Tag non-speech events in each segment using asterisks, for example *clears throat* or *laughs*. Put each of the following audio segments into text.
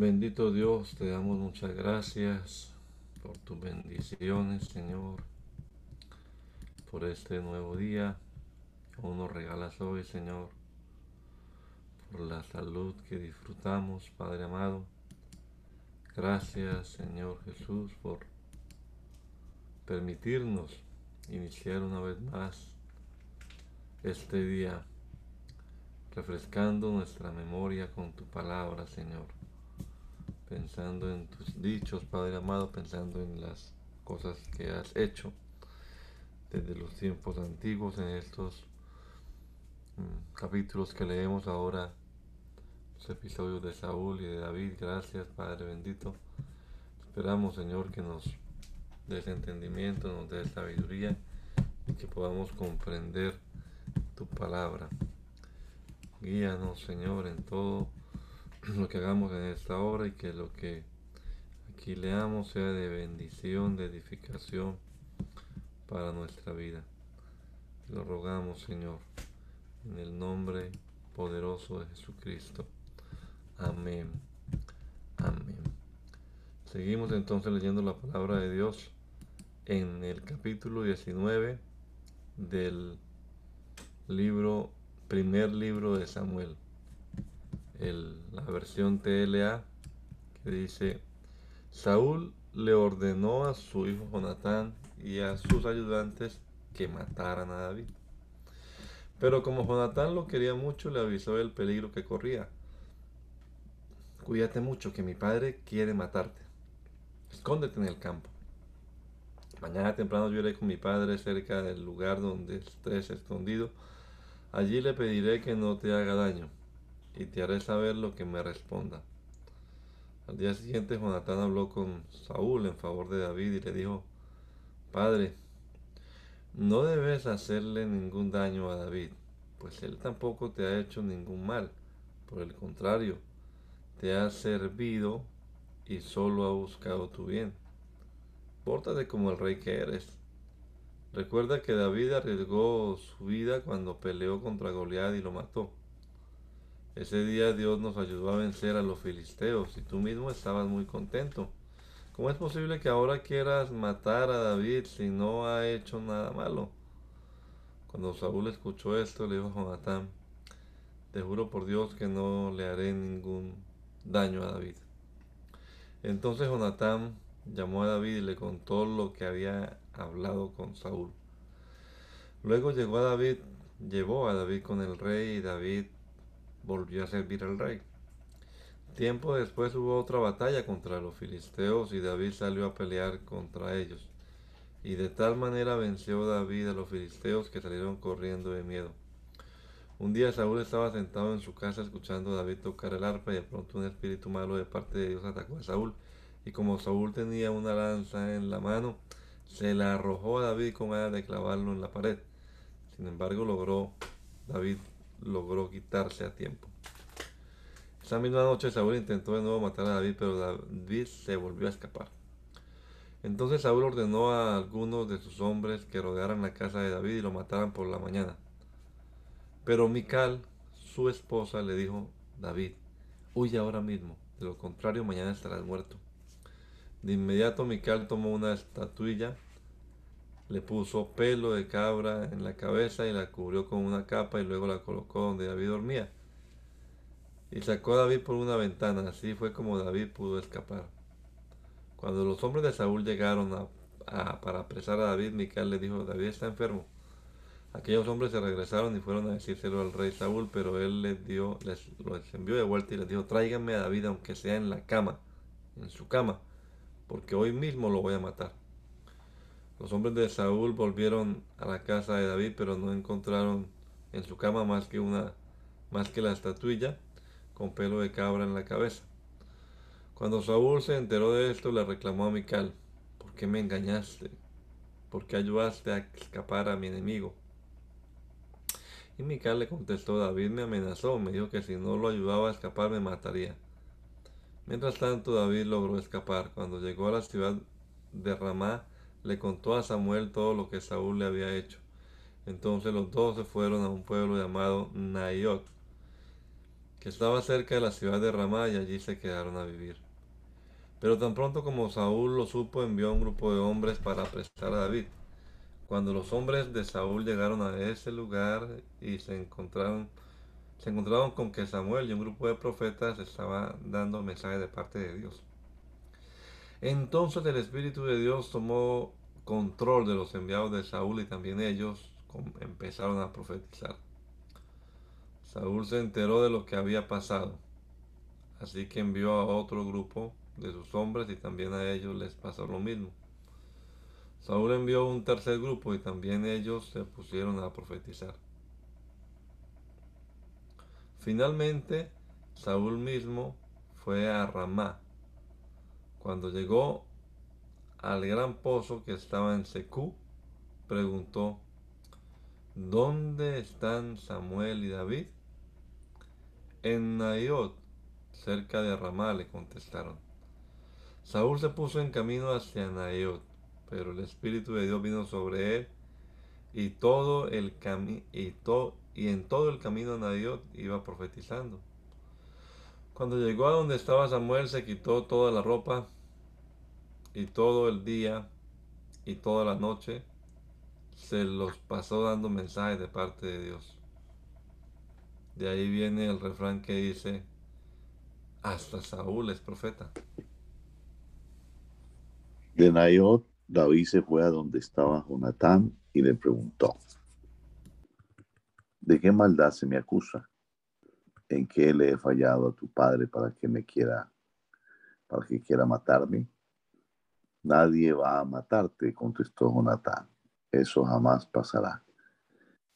Bendito Dios, te damos muchas gracias por tus bendiciones, Señor, por este nuevo día que nos regalas hoy, Señor, por la salud que disfrutamos, Padre amado. Gracias, Señor Jesús, por permitirnos iniciar una vez más este día, refrescando nuestra memoria con tu palabra, Señor pensando en tus dichos, Padre amado, pensando en las cosas que has hecho desde los tiempos antiguos en estos mm, capítulos que leemos ahora, los episodios de Saúl y de David. Gracias, Padre bendito. Esperamos, Señor, que nos des entendimiento, nos des sabiduría y que podamos comprender tu palabra. Guíanos, Señor, en todo *clears throat* lo que hagamos en esta hora y que lo que aquí leamos sea de bendición, de edificación para nuestra vida. Lo rogamos, Señor, en el nombre poderoso de Jesucristo. Amén. Amén. Seguimos entonces leyendo la palabra de Dios en el capítulo 19 del libro, primer libro de Samuel la versión TLA que dice, Saúl le ordenó a su hijo Jonatán y a sus ayudantes que mataran a David. Pero como Jonatán lo quería mucho, le avisó el peligro que corría. Cuídate mucho, que mi padre quiere matarte. Escóndete en el campo. Mañana temprano yo iré con mi padre cerca del lugar donde estés escondido. Allí le pediré que no te haga daño y te haré saber lo que me responda. Al día siguiente Jonatán habló con Saúl en favor de David y le dijo, Padre, no debes hacerle ningún daño a David, pues él tampoco te ha hecho ningún mal. Por el contrario, te ha servido y solo ha buscado tu bien. Pórtate como el rey que eres. Recuerda que David arriesgó su vida cuando peleó contra Goliat y lo mató. Ese día Dios nos ayudó a vencer a los filisteos y tú mismo estabas muy contento. ¿Cómo es posible que ahora quieras matar a David si no ha hecho nada malo? Cuando Saúl escuchó esto, le dijo a Jonatán, te juro por Dios que no le haré ningún daño a David. Entonces Jonatán llamó a David y le contó lo que había hablado con Saúl. Luego llegó a David, llevó a David con el rey y David volvió a servir al rey. Tiempo después hubo otra batalla contra los filisteos y David salió a pelear contra ellos. Y de tal manera venció David a los filisteos que salieron corriendo de miedo. Un día Saúl estaba sentado en su casa escuchando a David tocar el arpa y de pronto un espíritu malo de parte de Dios atacó a Saúl. Y como Saúl tenía una lanza en la mano, se la arrojó a David con ganas de clavarlo en la pared. Sin embargo, logró David logró quitarse a tiempo. Esa misma noche Saúl intentó de nuevo matar a David, pero David se volvió a escapar. Entonces Saúl ordenó a algunos de sus hombres que rodearan la casa de David y lo mataran por la mañana. Pero Mical, su esposa, le dijo, David, huye ahora mismo, de lo contrario mañana estarás muerto. De inmediato Mical tomó una estatuilla le puso pelo de cabra en la cabeza y la cubrió con una capa y luego la colocó donde David dormía. Y sacó a David por una ventana, así fue como David pudo escapar. Cuando los hombres de Saúl llegaron a, para apresar a David, Mical le dijo, David está enfermo. Aquellos hombres se regresaron y fueron a decírselo al rey Saúl, pero él les dio, les, los envió de vuelta y les dijo, tráiganme a David aunque sea en la cama, en su cama, porque hoy mismo lo voy a matar. Los hombres de Saúl volvieron a la casa de David, pero no encontraron en su cama más que una más que la estatuilla con pelo de cabra en la cabeza. Cuando Saúl se enteró de esto, le reclamó a Mical, ¿por qué me engañaste? ¿Por qué ayudaste a escapar a mi enemigo? Y Mical le contestó, David me amenazó, me dijo que si no lo ayudaba a escapar me mataría. Mientras tanto, David logró escapar. Cuando llegó a la ciudad de Ramá, le contó a Samuel todo lo que Saúl le había hecho. Entonces los dos se fueron a un pueblo llamado Nayot, que estaba cerca de la ciudad de Ramá, y allí se quedaron a vivir. Pero tan pronto como Saúl lo supo, envió a un grupo de hombres para apresar a David. Cuando los hombres de Saúl llegaron a ese lugar y se encontraron, se encontraron con que Samuel y un grupo de profetas estaba dando mensaje de parte de Dios. Entonces el Espíritu de Dios tomó control de los enviados de Saúl y también ellos empezaron a profetizar. Saúl se enteró de lo que había pasado, así que envió a otro grupo de sus hombres y también a ellos les pasó lo mismo. Saúl envió un tercer grupo y también ellos se pusieron a profetizar. Finalmente, Saúl mismo fue a Ramá. Cuando llegó al gran pozo que estaba en Secú, preguntó, ¿Dónde están Samuel y David? En Nayot, cerca de Ramá, le contestaron. Saúl se puso en camino hacia Nayot, pero el Espíritu de Dios vino sobre él y todo el y, en todo el camino a Nayot iba profetizando. Cuando llegó a donde estaba Samuel, se quitó toda la ropa y todo el día y toda la noche se los pasó dando mensajes de parte de Dios. De ahí viene el refrán que dice, hasta Saúl es profeta. De Nayot, David se fue a donde estaba Jonatán y le preguntó, ¿de qué maldad se me acusa? ¿En qué le he fallado a tu padre para que me quiera, para que quiera matarme? Nadie va a matarte, contestó Jonatán eso jamás pasará.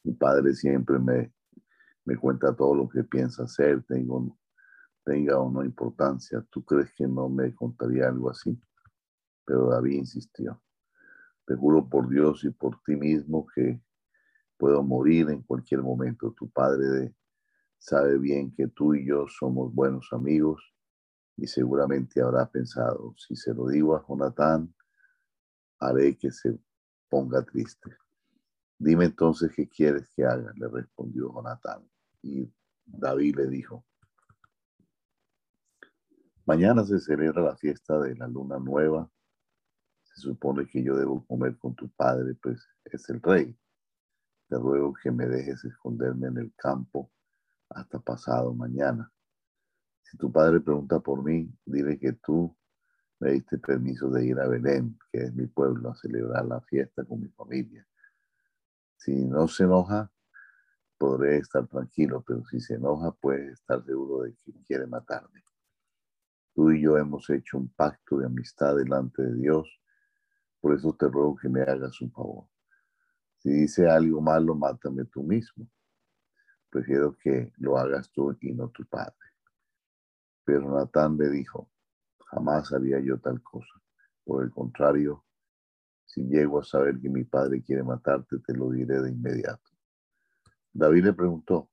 Mi padre siempre me, me cuenta todo lo que piensa hacer, tengo, tenga o no importancia. ¿Tú crees que no me contaría algo así? Pero David insistió. Te juro por Dios y por ti mismo que puedo morir en cualquier momento. Tu padre sabe bien que tú y yo somos buenos amigos y seguramente habrá pensado, si se lo digo a Jonatán, haré que se ponga triste. Dime entonces qué quieres que haga, le respondió Jonatán. Y David le dijo, mañana se celebra la fiesta de la luna nueva. Se supone que yo debo comer con tu padre, pues es el rey. Te ruego que me dejes esconderme en el campo hasta pasado mañana. Si tu padre pregunta por mí, dile que tú me diste permiso de ir a Belén, que es mi pueblo, a celebrar la fiesta con mi familia. Si no se enoja, podré estar tranquilo, pero si se enoja, puedes estar seguro de que quiere matarme. Tú y yo hemos hecho un pacto de amistad delante de Dios, por eso te ruego que me hagas un favor. Si dice algo malo, mátame tú mismo. Prefiero que lo hagas tú y no tu padre. Pero Natán le dijo, Jamás haría yo tal cosa. Por el contrario, si llego a saber que mi padre quiere matarte, te lo diré de inmediato. David le preguntó,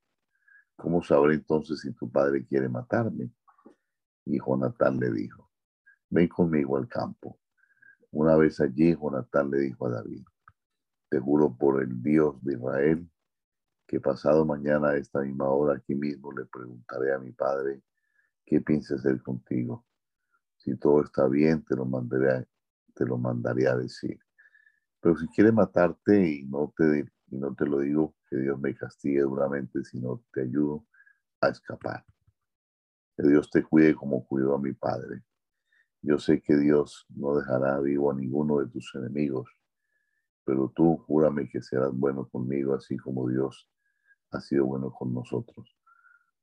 ¿cómo sabré entonces si tu padre quiere matarme? Y Jonatán le dijo, ven conmigo al campo. Una vez allí, Jonatán le dijo a David, te juro por el Dios de Israel, que pasado mañana a esta misma hora aquí mismo le preguntaré a mi padre qué piensa hacer contigo si todo está bien, te lo mandaré, te lo mandaré a decir. Pero si quiere matarte y no te, y no te lo digo, que Dios me castigue duramente si no te ayudo a escapar. Que Dios te cuide como cuidó a mi padre. Yo sé que Dios no dejará vivo a ninguno de tus enemigos, pero tú júrame que serás bueno conmigo, así como Dios ha sido bueno con nosotros.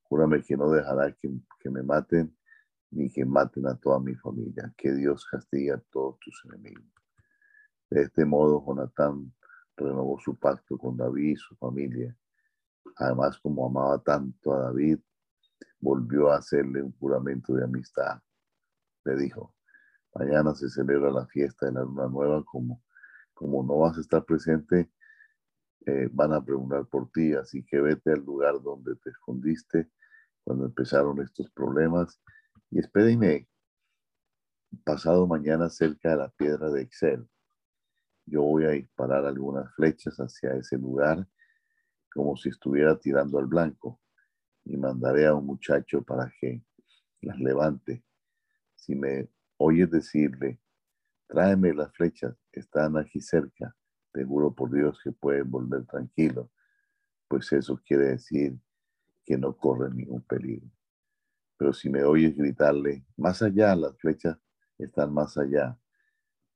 Júrame que no dejará que, me maten ni que maten a toda mi familia. Que Dios castigue a todos tus enemigos. De este modo, Jonatán renovó su pacto con David y su familia. Además, como amaba tanto a David, volvió a hacerle un juramento de amistad. Le dijo, mañana se celebra la fiesta de la luna nueva, como, como no vas a estar presente, eh, van a preguntar por ti, así que vete al lugar donde te escondiste cuando empezaron estos problemas y espérenme pasado mañana cerca de la piedra de Excel. Yo voy a disparar algunas flechas hacia ese lugar como si estuviera tirando al blanco y mandaré a un muchacho para que las levante. Si me oyes decirle, tráeme las flechas, están aquí cerca, te juro por Dios que puedes volver tranquilo, pues eso quiere decir que no corre ningún peligro. Pero si me oyes gritarle, más allá, las flechas están más allá,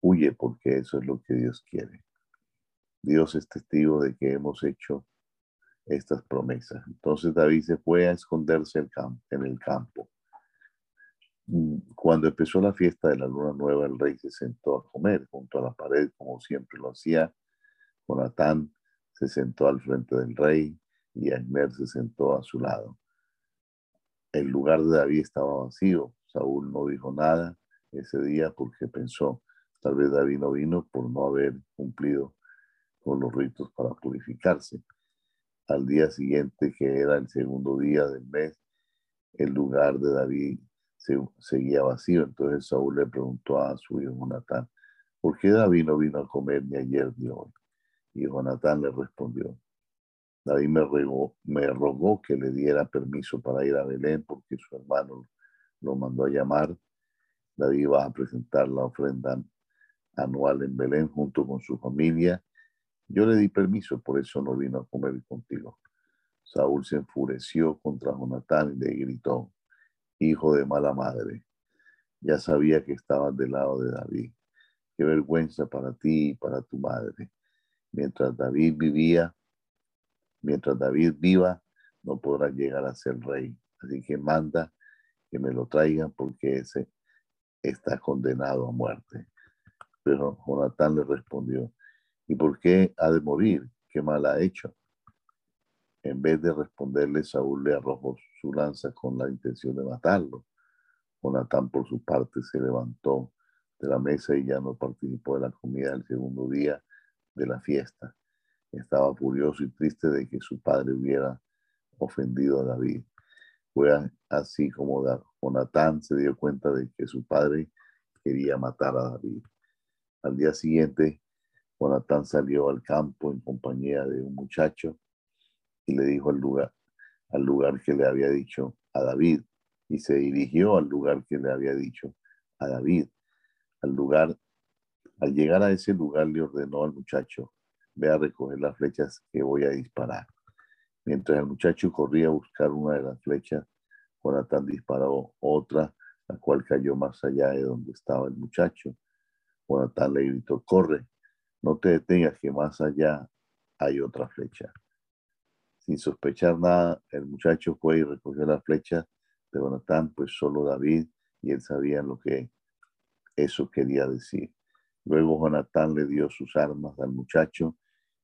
huye porque eso es lo que Dios quiere. Dios es testigo de que hemos hecho estas promesas. Entonces David se fue a esconderse en el campo. Mm, cuando empezó la fiesta de la luna nueva, el rey se sentó a comer junto a la pared, como siempre lo hacía. Jonatán se sentó al frente del rey y Agner se sentó a su lado. El lugar de David estaba vacío. Saúl no dijo nada ese día porque pensó, tal vez David no vino por no haber cumplido con los ritos para purificarse. Al día siguiente, que era el segundo día del mes, el lugar de David se, seguía vacío. Entonces Saúl le preguntó a su hijo Jonatán, ¿por qué David no vino a comer ni ayer ni hoy? Y Jonatán le respondió, David me rogó, que le diera permiso para ir a Belén porque su hermano lo mandó a llamar. David va a presentar la ofrenda anual en Belén junto con su familia. Yo le di permiso, por eso no vino a comer contigo. Saúl se enfureció contra Jonatán y le gritó, hijo de mala madre, ya sabía que estabas del lado de David. Qué vergüenza para ti y para tu madre. Mientras David vivía, mientras David viva, no podrá llegar a ser rey. Así que manda que me lo traigan porque ese está condenado a muerte. Pero Jonatán le respondió, ¿y por qué ha de morir? ¿Qué mal ha hecho? En vez de responderle, Saúl le arrojó su lanza con la intención de matarlo. Jonatán, por su parte, se levantó de la mesa y ya no participó de la comida del segundo día de la fiesta. Estaba furioso y triste de que su padre hubiera ofendido a David. Fue así como Jonatán se dio cuenta de que su padre quería matar a David. Al día siguiente, Jonatán salió al campo en compañía de un muchacho y le dijo al lugar, al lugar que le había dicho a David y se dirigió al lugar que le había dicho a David. Al lugar, al llegar a ese lugar le ordenó al muchacho, ve a recoger las flechas que voy a disparar. Mientras el muchacho corría a buscar una de las flechas, Jonathan disparó otra, la cual cayó más allá de donde estaba el muchacho. Jonathan le gritó, corre, no te detengas, que más allá hay otra flecha. Sin sospechar nada, el muchacho fue y recogió la flecha de Jonathan, pues solo David y él sabían lo que eso quería decir. Luego Jonatán le dio sus armas al muchacho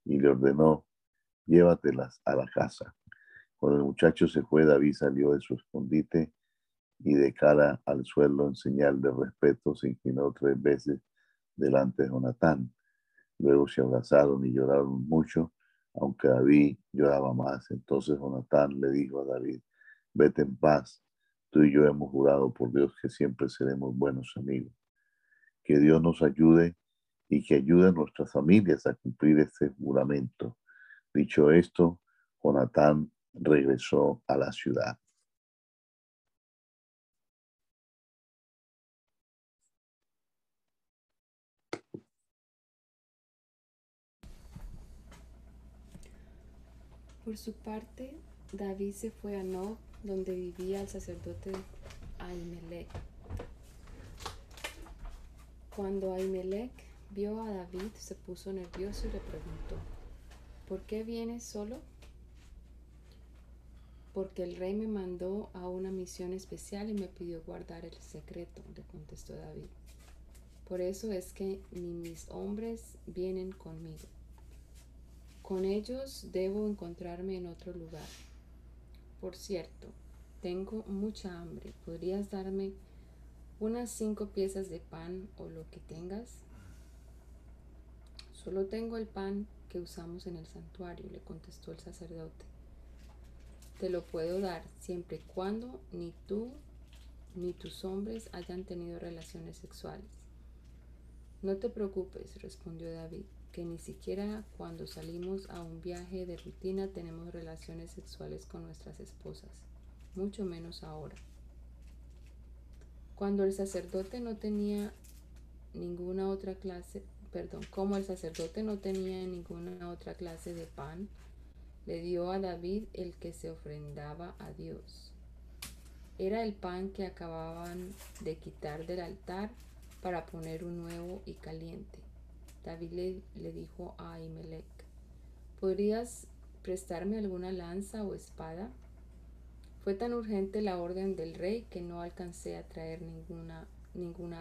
y le ordenó, llévatelas a la casa. Cuando el muchacho se fue, David salió de su escondite y de cara al suelo en señal de respeto se inclinó tres veces delante de Jonatán. Luego se abrazaron y lloraron mucho, aunque David lloraba más. Entonces Jonatán le dijo a David, vete en paz, tú y yo hemos jurado por Dios que siempre seremos buenos amigos. Que Dios nos ayude y que ayude a nuestras familias a cumplir este juramento. Dicho esto, Jonatán regresó a la ciudad. Por su parte, David se fue a Nob, donde vivía el sacerdote Ahimelech. Cuando Ahimelech vio a David, se puso nervioso y le preguntó, ¿por qué vienes solo? Porque el rey me mandó a una misión especial y me pidió guardar el secreto, le contestó David. Por eso es que ni mis hombres vienen conmigo. Con ellos debo encontrarme en otro lugar. Por cierto, tengo mucha hambre. ¿Podrías darme unas cinco piezas de pan o lo que tengas? Solo tengo el pan que usamos en el santuario, le contestó el sacerdote. Te lo puedo dar siempre y cuando ni tú ni tus hombres hayan tenido relaciones sexuales. No te preocupes, respondió David, que ni siquiera cuando salimos a un viaje de rutina tenemos relaciones sexuales con nuestras esposas, mucho menos ahora. Cuando el sacerdote no tenía ninguna otra clase, perdón, como el sacerdote no tenía ninguna otra clase de pan, le dio a David el que se ofrendaba a Dios. Era el pan que acababan de quitar del altar para poner un nuevo y caliente. David le, le dijo a Ahimelech, ¿podrías prestarme alguna lanza o espada? Fue tan urgente la orden del rey que no alcancé a traer ninguna,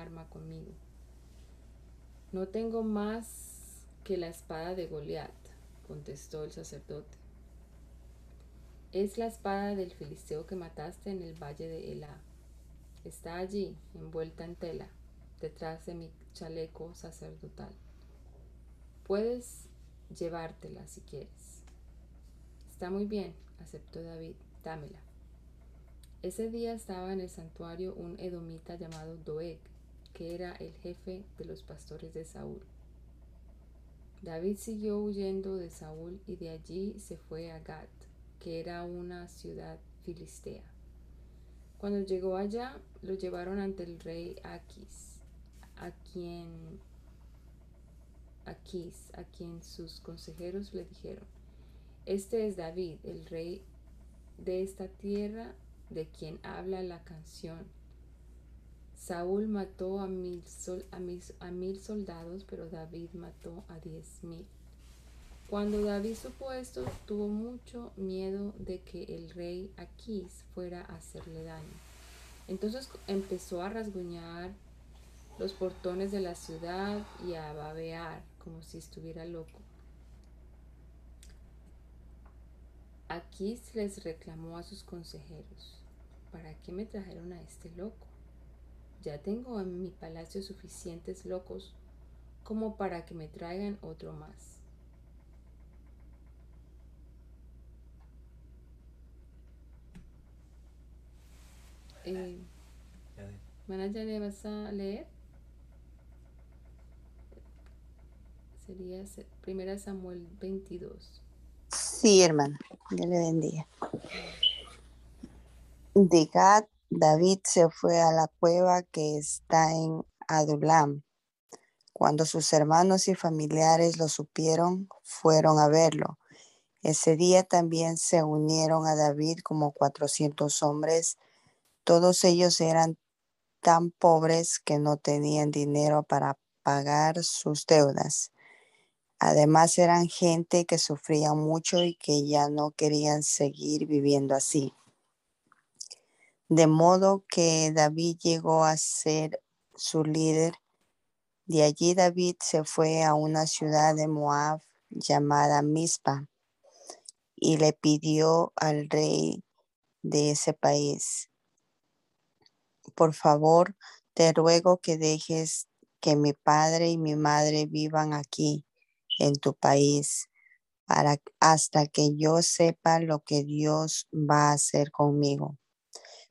arma conmigo. No tengo más que la espada de Goliat, contestó el sacerdote. Es la espada del filisteo que mataste en el valle de Elá. Está allí, envuelta en tela, detrás de mi chaleco sacerdotal. Puedes llevártela si quieres. Está muy bien, aceptó David, dámela. Ese día estaba en el santuario un edomita llamado Doeg, que era el jefe de los pastores de Saúl. David siguió huyendo de Saúl y de allí se fue a Gat, que era una ciudad filistea. Cuando llegó allá, lo llevaron ante el rey Aquis, a quien Aquis, a quien sus consejeros le dijeron: Este es David, el rey de esta tierra de quien habla la canción. Saúl mató a mil, a, mil, soldados, pero David mató a diez mil. Cuando David supo esto, tuvo mucho miedo de que el rey Aquís fuera a hacerle daño. Entonces empezó a rasguñar los portones de la ciudad y a babear como si estuviera loco. Aquís les reclamó a sus consejeros, ¿para qué me trajeron a este loco? Ya tengo en mi palacio suficientes locos como para que me traigan otro más. Eh, ¿ya le vas a leer? Sería Primera Samuel 22. Sí, hermana. Dios le bendiga. De Gad, David se fue a la cueva que está en Adulam. Cuando sus hermanos y familiares lo supieron, fueron a verlo. Ese día también se unieron a David como 400 hombres. Todos ellos eran tan pobres que no tenían dinero para pagar sus deudas. Además eran gente que sufría mucho y que ya no querían seguir viviendo así. De modo que David llegó a ser su líder. De allí David se fue a una ciudad de Moab llamada Mispa y le pidió al rey de ese país, por favor, te ruego que dejes que mi padre y mi madre vivan aquí en tu país para hasta que yo sepa lo que Dios va a hacer conmigo.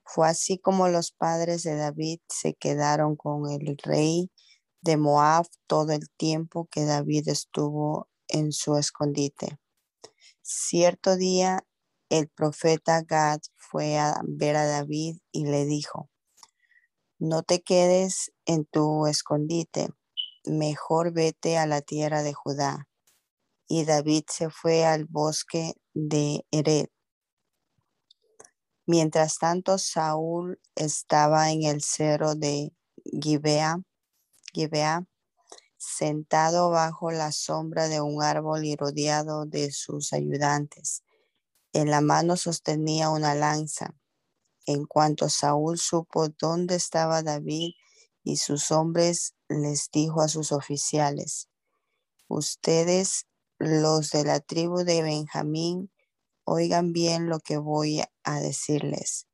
Fue así como los padres de David se quedaron con el rey de Moab todo el tiempo que David estuvo en su escondite. Cierto día el profeta Gad fue a ver a David y le dijo, no te quedes en tu escondite, mejor vete a la tierra de Judá. Y David se fue al bosque de Ered. Mientras tanto, Saúl estaba en el cerro de Gibea, sentado bajo la sombra de un árbol y rodeado de sus ayudantes. En la mano sostenía una lanza. En cuanto Saúl supo dónde estaba David y sus hombres, les dijo a sus oficiales, ustedes, los de la tribu de Benjamín, oigan bien lo que voy a decirles.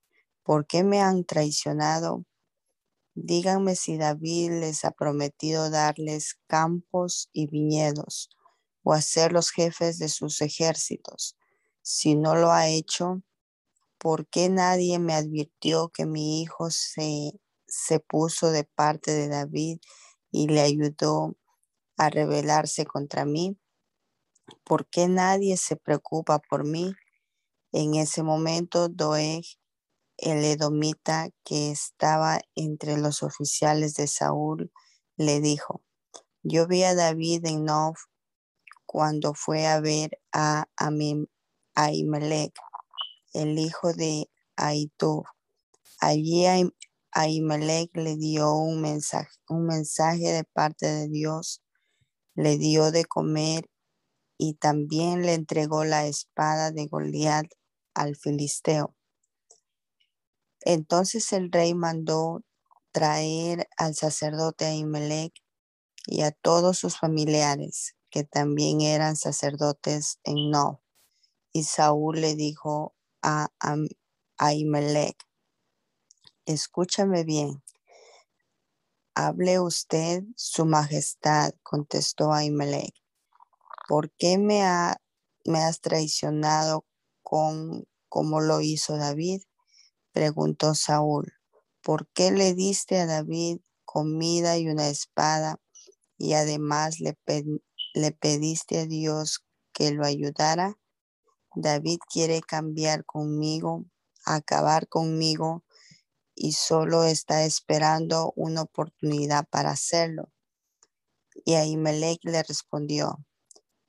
¿Por qué me han traicionado? Díganme si David les ha prometido darles campos y viñedos o hacerlos jefes de sus ejércitos. Si no lo ha hecho, ¿por qué nadie me advirtió que mi hijo se, se puso de parte de David y le ayudó a rebelarse contra mí? ¿Por qué nadie se preocupa por mí? En ese momento, Doeg, el edomita que estaba entre los oficiales de Saúl, le dijo, yo vi a David en Nov cuando fue a ver a Ahimelech, el hijo de Aitub. Allí Ahimelech le dio un mensaje de parte de Dios, le dio de comer y también le entregó la espada de Goliat al filisteo. Entonces el rey mandó traer al sacerdote Ahimelech y a todos sus familiares, que también eran sacerdotes en No. Y Saúl le dijo a Ahimelech, escúchame bien. Hable usted, su majestad, contestó Ahimelech. ¿Por qué me, ha, me has traicionado con como lo hizo David? Preguntó Saúl. ¿Por qué le diste a David comida y una espada y además le, le pediste a Dios que lo ayudara? David quiere cambiar conmigo, acabar conmigo y solo está esperando una oportunidad para hacerlo. Y Ahimelech le respondió,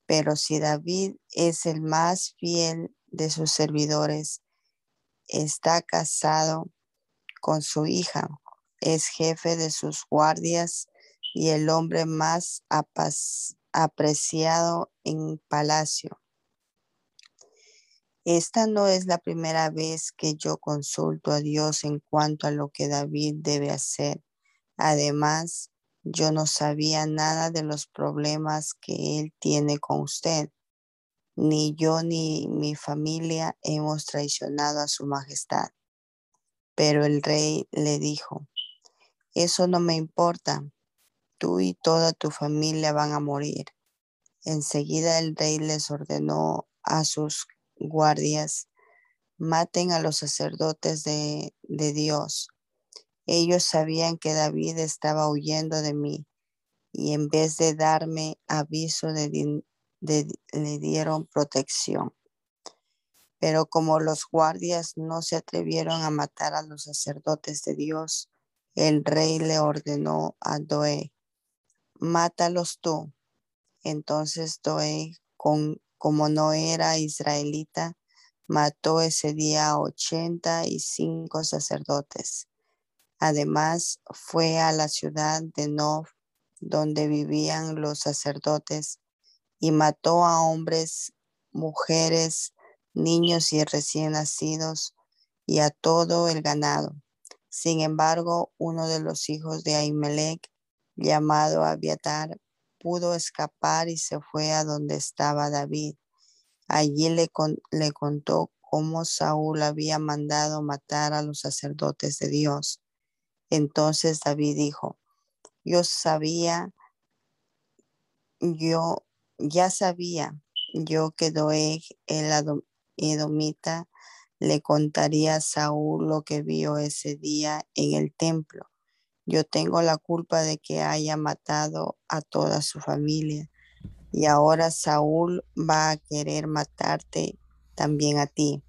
pero si David es el más fiel de sus servidores, está casado con su hija, es jefe de sus guardias y el hombre más apreciado en palacio. Esta no es la primera vez que yo consulto a Dios en cuanto a lo que David debe hacer. Además, yo no sabía nada de los problemas que él tiene con usted. Ni yo ni mi familia hemos traicionado a su majestad. Pero el rey le dijo, eso no me importa, tú y toda tu familia van a morir. Enseguida el rey les ordenó a sus guardias, maten a los sacerdotes de, de Dios ellos sabían que David estaba huyendo de mí y en vez de darme aviso le dieron protección. Pero como los guardias no se atrevieron a matar a los sacerdotes de Dios, el rey le ordenó a Doe, mátalos tú. Entonces con, como no era israelita, mató ese día a ochenta y cinco sacerdotes Además, fue a la ciudad de Nov, donde vivían los sacerdotes, y mató a hombres, mujeres, niños y recién nacidos, y a todo el ganado. Sin embargo, uno de los hijos de Ahimelech, llamado Abiatar, pudo escapar y se fue a donde estaba David. Allí le, le contó cómo Saúl había mandado matar a los sacerdotes de Dios. Entonces David dijo, yo sabía, yo ya sabía yo que Doeg, el edomita, le contaría a Saúl lo que vio ese día en el templo. Yo tengo la culpa de que haya matado a toda su familia. Y ahora Saúl va a querer matarte también a ti.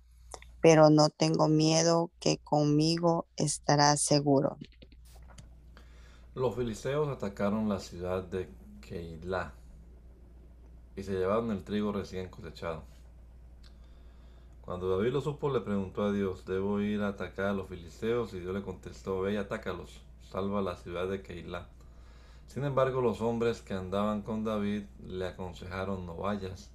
Pero no tengo miedo que conmigo estarás seguro. Los filisteos atacaron la ciudad de Keilah y se llevaron el trigo recién cosechado. Cuando David lo supo, le preguntó a Dios, ¿debo ir a atacar a los filisteos? Y Dios le contestó, ve y atácalos, salva la ciudad de Keilah. Sin embargo, los hombres que andaban con David le aconsejaron, no vayas.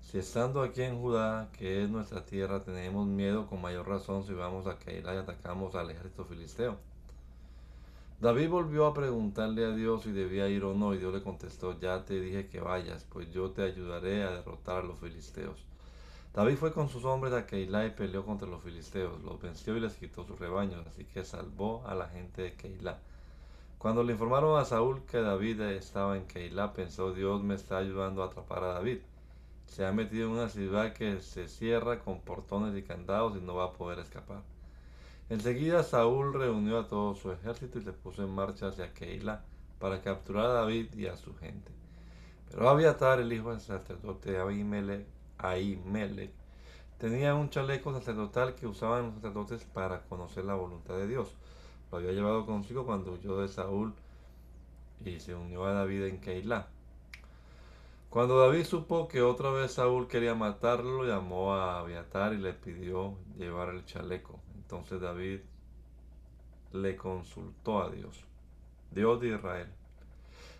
Si estando aquí en Judá, que es nuestra tierra, tenemos miedo, con mayor razón si vamos a Keilah y atacamos al ejército filisteo. David volvió a preguntarle a Dios si debía ir o no, y Dios le contestó, ya te dije que vayas, pues yo te ayudaré a derrotar a los filisteos. David fue con sus hombres a Keilah y peleó contra los filisteos, los venció y les quitó sus rebaños, así que salvó a la gente de Keilah. Cuando le informaron a Saúl que David estaba en Keilah, pensó Dios me está ayudando a atrapar a David. Se ha metido en una ciudad que se cierra con portones y candados y no va a poder escapar. Enseguida Saúl reunió a todo su ejército y se puso en marcha hacia Keilah para capturar a David y a su gente. Pero Abiatar, el hijo del sacerdote Ahimelech, tenía un chaleco sacerdotal que usaban los sacerdotes para conocer la voluntad de Dios. Lo había llevado consigo cuando huyó de Saúl y se unió a David en Keilah. Cuando David supo que otra vez Saúl quería matarlo, llamó a Abiatar y le pidió llevar el chaleco. Entonces David le consultó a Dios, Dios de Israel.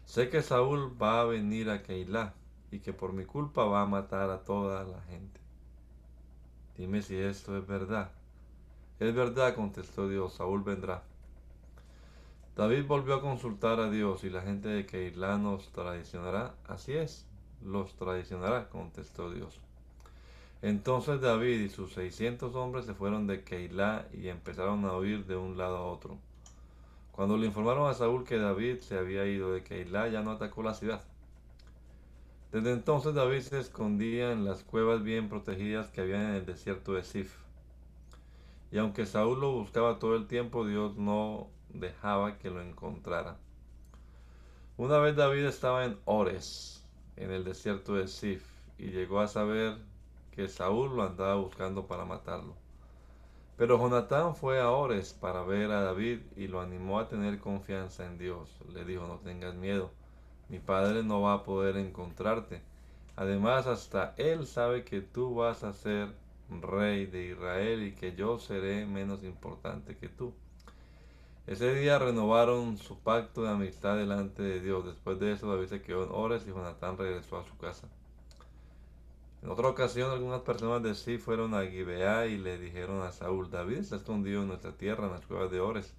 Sé que Saúl va a venir a Keilah y que por mi culpa va a matar a toda la gente. Dime si esto es verdad. Es verdad, contestó Dios, Saúl vendrá. David volvió a consultar a Dios y la gente de Keilah nos traicionará. Así es, los traicionará, contestó Dios. Entonces David y sus seiscientos hombres se fueron de Keilah y empezaron a huir de un lado a otro. Cuando le informaron a Saúl que David se había ido de Keilah, ya no atacó la ciudad. Desde entonces David se escondía en las cuevas bien protegidas que había en el desierto de Sif. Y aunque Saúl lo buscaba todo el tiempo, Dios no dejaba que lo encontrara. Una vez David estaba en Ores, en el desierto de Sif, y llegó a saber que Saúl lo andaba buscando para matarlo. Pero Jonatán fue a Ores para ver a David y lo animó a tener confianza en Dios. Le dijo, no tengas miedo, mi padre no va a poder encontrarte. Además, hasta él sabe que tú vas a ser rey de Israel y que yo seré menos importante que tú. Ese día renovaron su pacto de amistad delante de Dios. Después de eso, David se quedó en Ores y Jonatán regresó a su casa. En otra ocasión, algunas personas de sí fueron a Gibeá y le dijeron a Saúl, David está escondido en nuestra tierra, en las cuevas de Ores.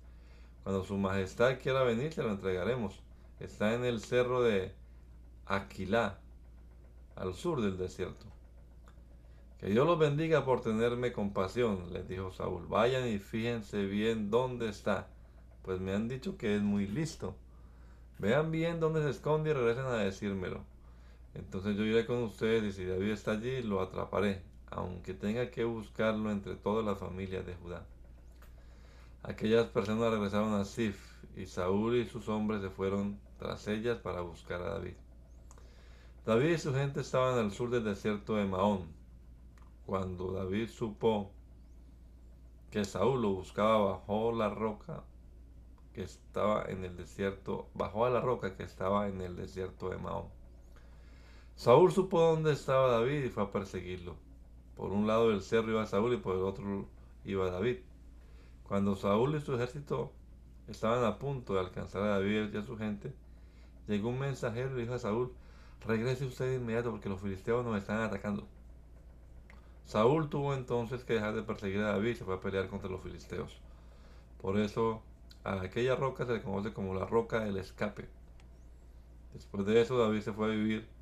Cuando su majestad quiera venir, se lo entregaremos. Está en el cerro de Aquilá, al sur del desierto. Que Dios los bendiga por tenerme compasión, les dijo Saúl. Vayan y fíjense bien dónde está, pues me han dicho que es muy listo. Vean bien dónde se esconde y regresen a decírmelo. Entonces yo iré con ustedes y si David está allí, lo atraparé, aunque tenga que buscarlo entre todas las familias de Judá. Aquellas personas regresaron a Sif y Saúl y sus hombres se fueron tras ellas para buscar a David. David y su gente estaban al sur del desierto de Maón. Cuando David supo que Saúl lo buscaba bajo la roca que estaba en el desierto, bajó a la roca que estaba en el desierto de Maón. Saúl supo dónde estaba David y fue a perseguirlo. Por un lado del cerro iba Saúl y por el otro iba David. Cuando Saúl y su ejército estaban a punto de alcanzar a David y a su gente, llegó un mensajero y dijo a Saúl, regrese usted de inmediato porque los filisteos nos están atacando. Saúl tuvo entonces que dejar de perseguir a David y se fue a pelear contra los filisteos. Por eso a aquella roca se le conoce como la roca del escape. Después de eso David se fue a vivir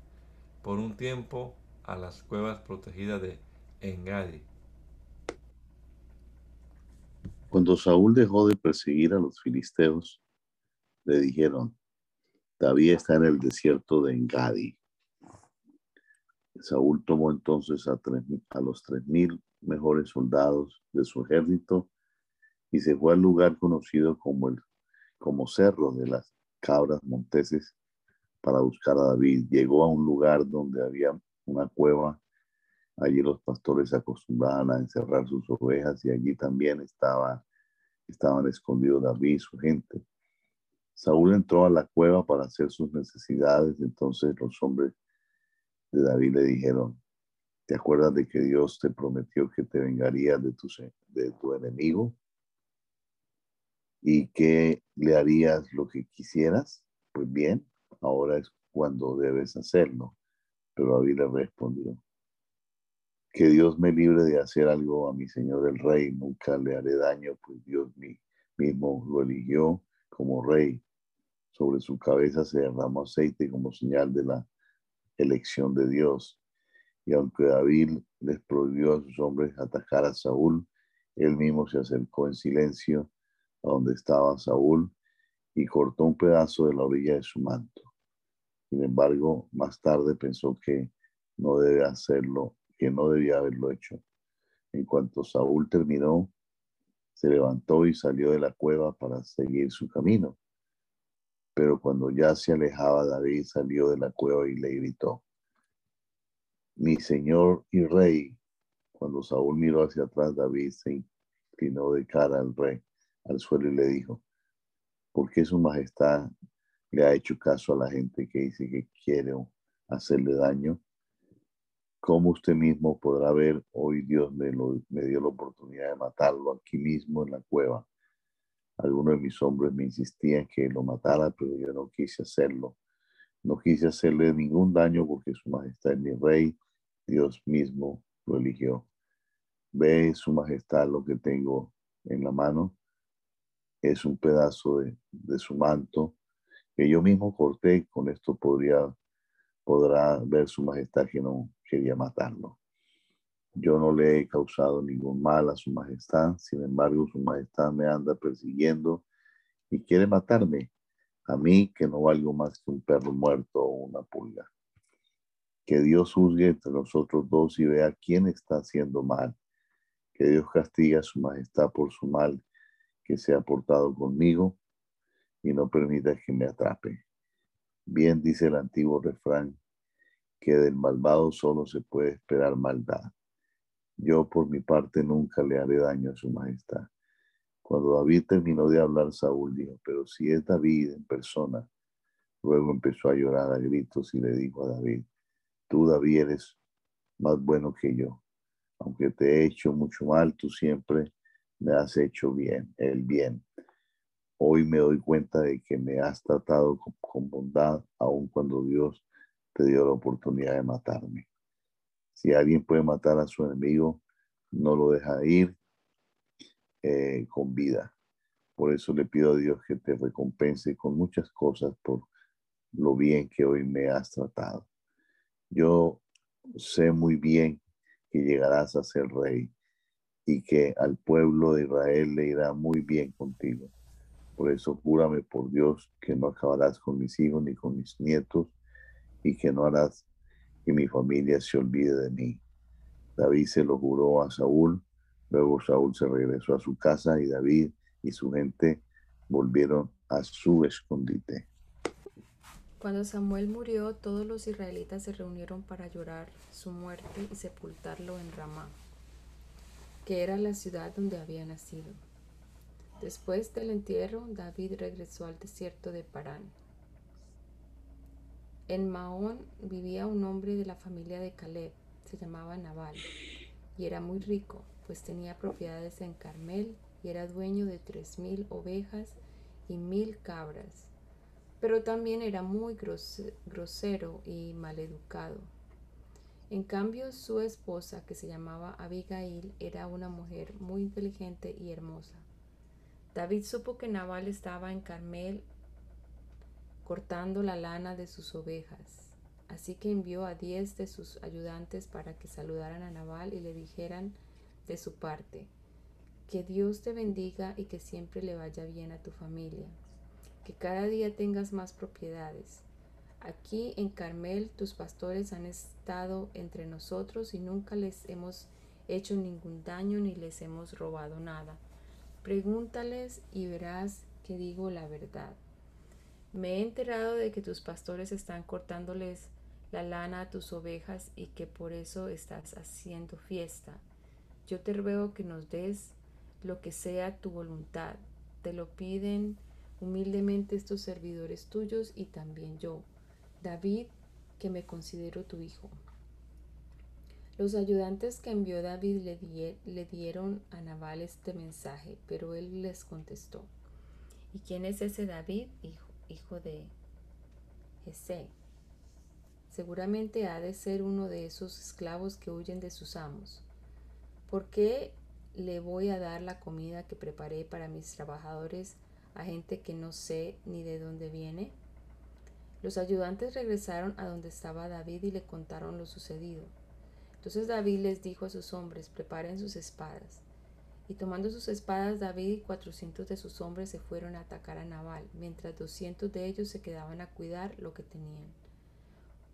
por un tiempo a las cuevas protegidas de Engadi. Cuando Saúl dejó de perseguir a los filisteos, le dijeron, David está en el desierto de Engadi. Saúl tomó entonces a, a los tres mil mejores soldados de su ejército y se fue al lugar conocido como el como Cerro de las Cabras Monteses para buscar a David. Llegó a un lugar donde había una cueva. Allí los pastores acostumbraban a encerrar sus ovejas y allí también estaba, estaban escondidos David y su gente. Saúl entró a la cueva para hacer sus necesidades. Entonces los hombres de David le dijeron, ¿te acuerdas de que Dios te prometió que te vengaría de tu, de tu enemigo? ¿Y que le harías lo que quisieras? Pues bien, ahora es cuando debes hacerlo. Pero David le respondió, que Dios me libre de hacer algo a mi Señor el Rey, nunca le haré daño, pues Dios mismo lo eligió como Rey. Sobre su cabeza se derramó aceite como señal de la elección de Dios. Y aunque David les prohibió a sus hombres atacar a Saúl, él mismo se acercó en silencio a donde estaba Saúl y cortó un pedazo de la orilla de su manto. Sin embargo, más tarde pensó que no debe hacerlo, que no debía haberlo hecho. En cuanto Saúl terminó, se levantó y salió de la cueva para seguir su camino. Pero cuando ya se alejaba, David salió de la cueva y le gritó, mi señor y rey. Cuando Saúl miró hacia atrás, David se inclinó de cara al rey, al suelo y le dijo, ¿por qué su majestad le ha hecho caso a la gente que dice que quiere hacerle daño? ¿Cómo usted mismo podrá ver, hoy Dios me, me dio la oportunidad de matarlo aquí mismo en la cueva. Algunos de mis hombres me insistían que lo matara, pero yo no quise hacerlo. No quise hacerle ningún daño porque su majestad es mi rey, Dios mismo lo eligió. Ve su majestad lo que tengo en la mano. Es un pedazo de su manto que yo mismo corté. Con esto podría, podrá ver su majestad que no quería matarlo. Yo no le he causado ningún mal a su majestad. Sin embargo, su majestad me anda persiguiendo y quiere matarme. A mí que no valgo más que un perro muerto o una pulga. Que Dios juzgue entre nosotros dos y vea quién está haciendo mal que Dios castiga a su majestad por su mal que se ha portado conmigo y no permita que me atrape. Bien dice el antiguo refrán, que del malvado solo se puede esperar maldad. Yo por mi parte nunca le haré daño a su majestad. Cuando David terminó de hablar, Saúl dijo, pero si es David en persona, luego empezó a llorar a gritos y le dijo a David, tú David eres más bueno que yo aunque te he hecho mucho mal, tú siempre me has hecho bien, el bien. Hoy me doy cuenta de que me has tratado con, bondad, aun cuando Dios te dio la oportunidad de matarme. Si alguien puede matar a su enemigo, no lo deja ir eh, con vida. Por eso le pido a Dios que te recompense con muchas cosas por lo bien que hoy me has tratado. Yo sé muy bien que llegarás a ser rey y que al pueblo de Israel le irá muy bien contigo. Por eso júrame por Dios que no acabarás con mis hijos ni con mis nietos y que no harás que mi familia se olvide de mí. David se lo juró a Saúl, luego Saúl se regresó a su casa y David y su gente volvieron a su escondite. Cuando Samuel murió, todos los israelitas se reunieron para llorar su muerte y sepultarlo en Ramá, que era la ciudad donde había nacido. Después del entierro, David regresó al desierto de Parán. En Maón vivía un hombre de la familia de Caleb, se llamaba Nabal, y era muy rico, pues tenía propiedades en Carmel y era dueño de tres mil ovejas y mil cabras pero también era muy grosero y maleducado. En cambio, su esposa, que se llamaba Abigail, era una mujer muy inteligente y hermosa. David supo que Nabal estaba en Carmel cortando la lana de sus ovejas, así que envió a diez de sus ayudantes para que saludaran a Nabal y le dijeran de su parte, que Dios te bendiga y que siempre le vaya bien a tu familia que cada día tengas más propiedades. Aquí en Carmel tus pastores han estado entre nosotros y nunca les hemos hecho ningún daño ni les hemos robado nada. Pregúntales y verás que digo la verdad. Me he enterado de que tus pastores están cortándoles la lana a tus ovejas y que por eso estás haciendo fiesta. Yo te ruego que nos des lo que sea tu voluntad. Te lo piden humildemente estos servidores tuyos y también yo, David, que me considero tu hijo. Los ayudantes que envió David le, dieron a Nabal este mensaje, pero él les contestó, ¿y quién es ese David, hijo, de Jesé? seguramente ha de ser uno de esos esclavos que huyen de sus amos. ¿Por qué le voy a dar la comida que preparé para mis trabajadores a gente que no sé ni de dónde viene? Los ayudantes regresaron a donde estaba David y le contaron lo sucedido. Entonces David les dijo a sus hombres, preparen sus espadas. Y tomando sus espadas, David y cuatrocientos de sus hombres se fueron a atacar a Nabal, mientras doscientos de ellos se quedaban a cuidar lo que tenían.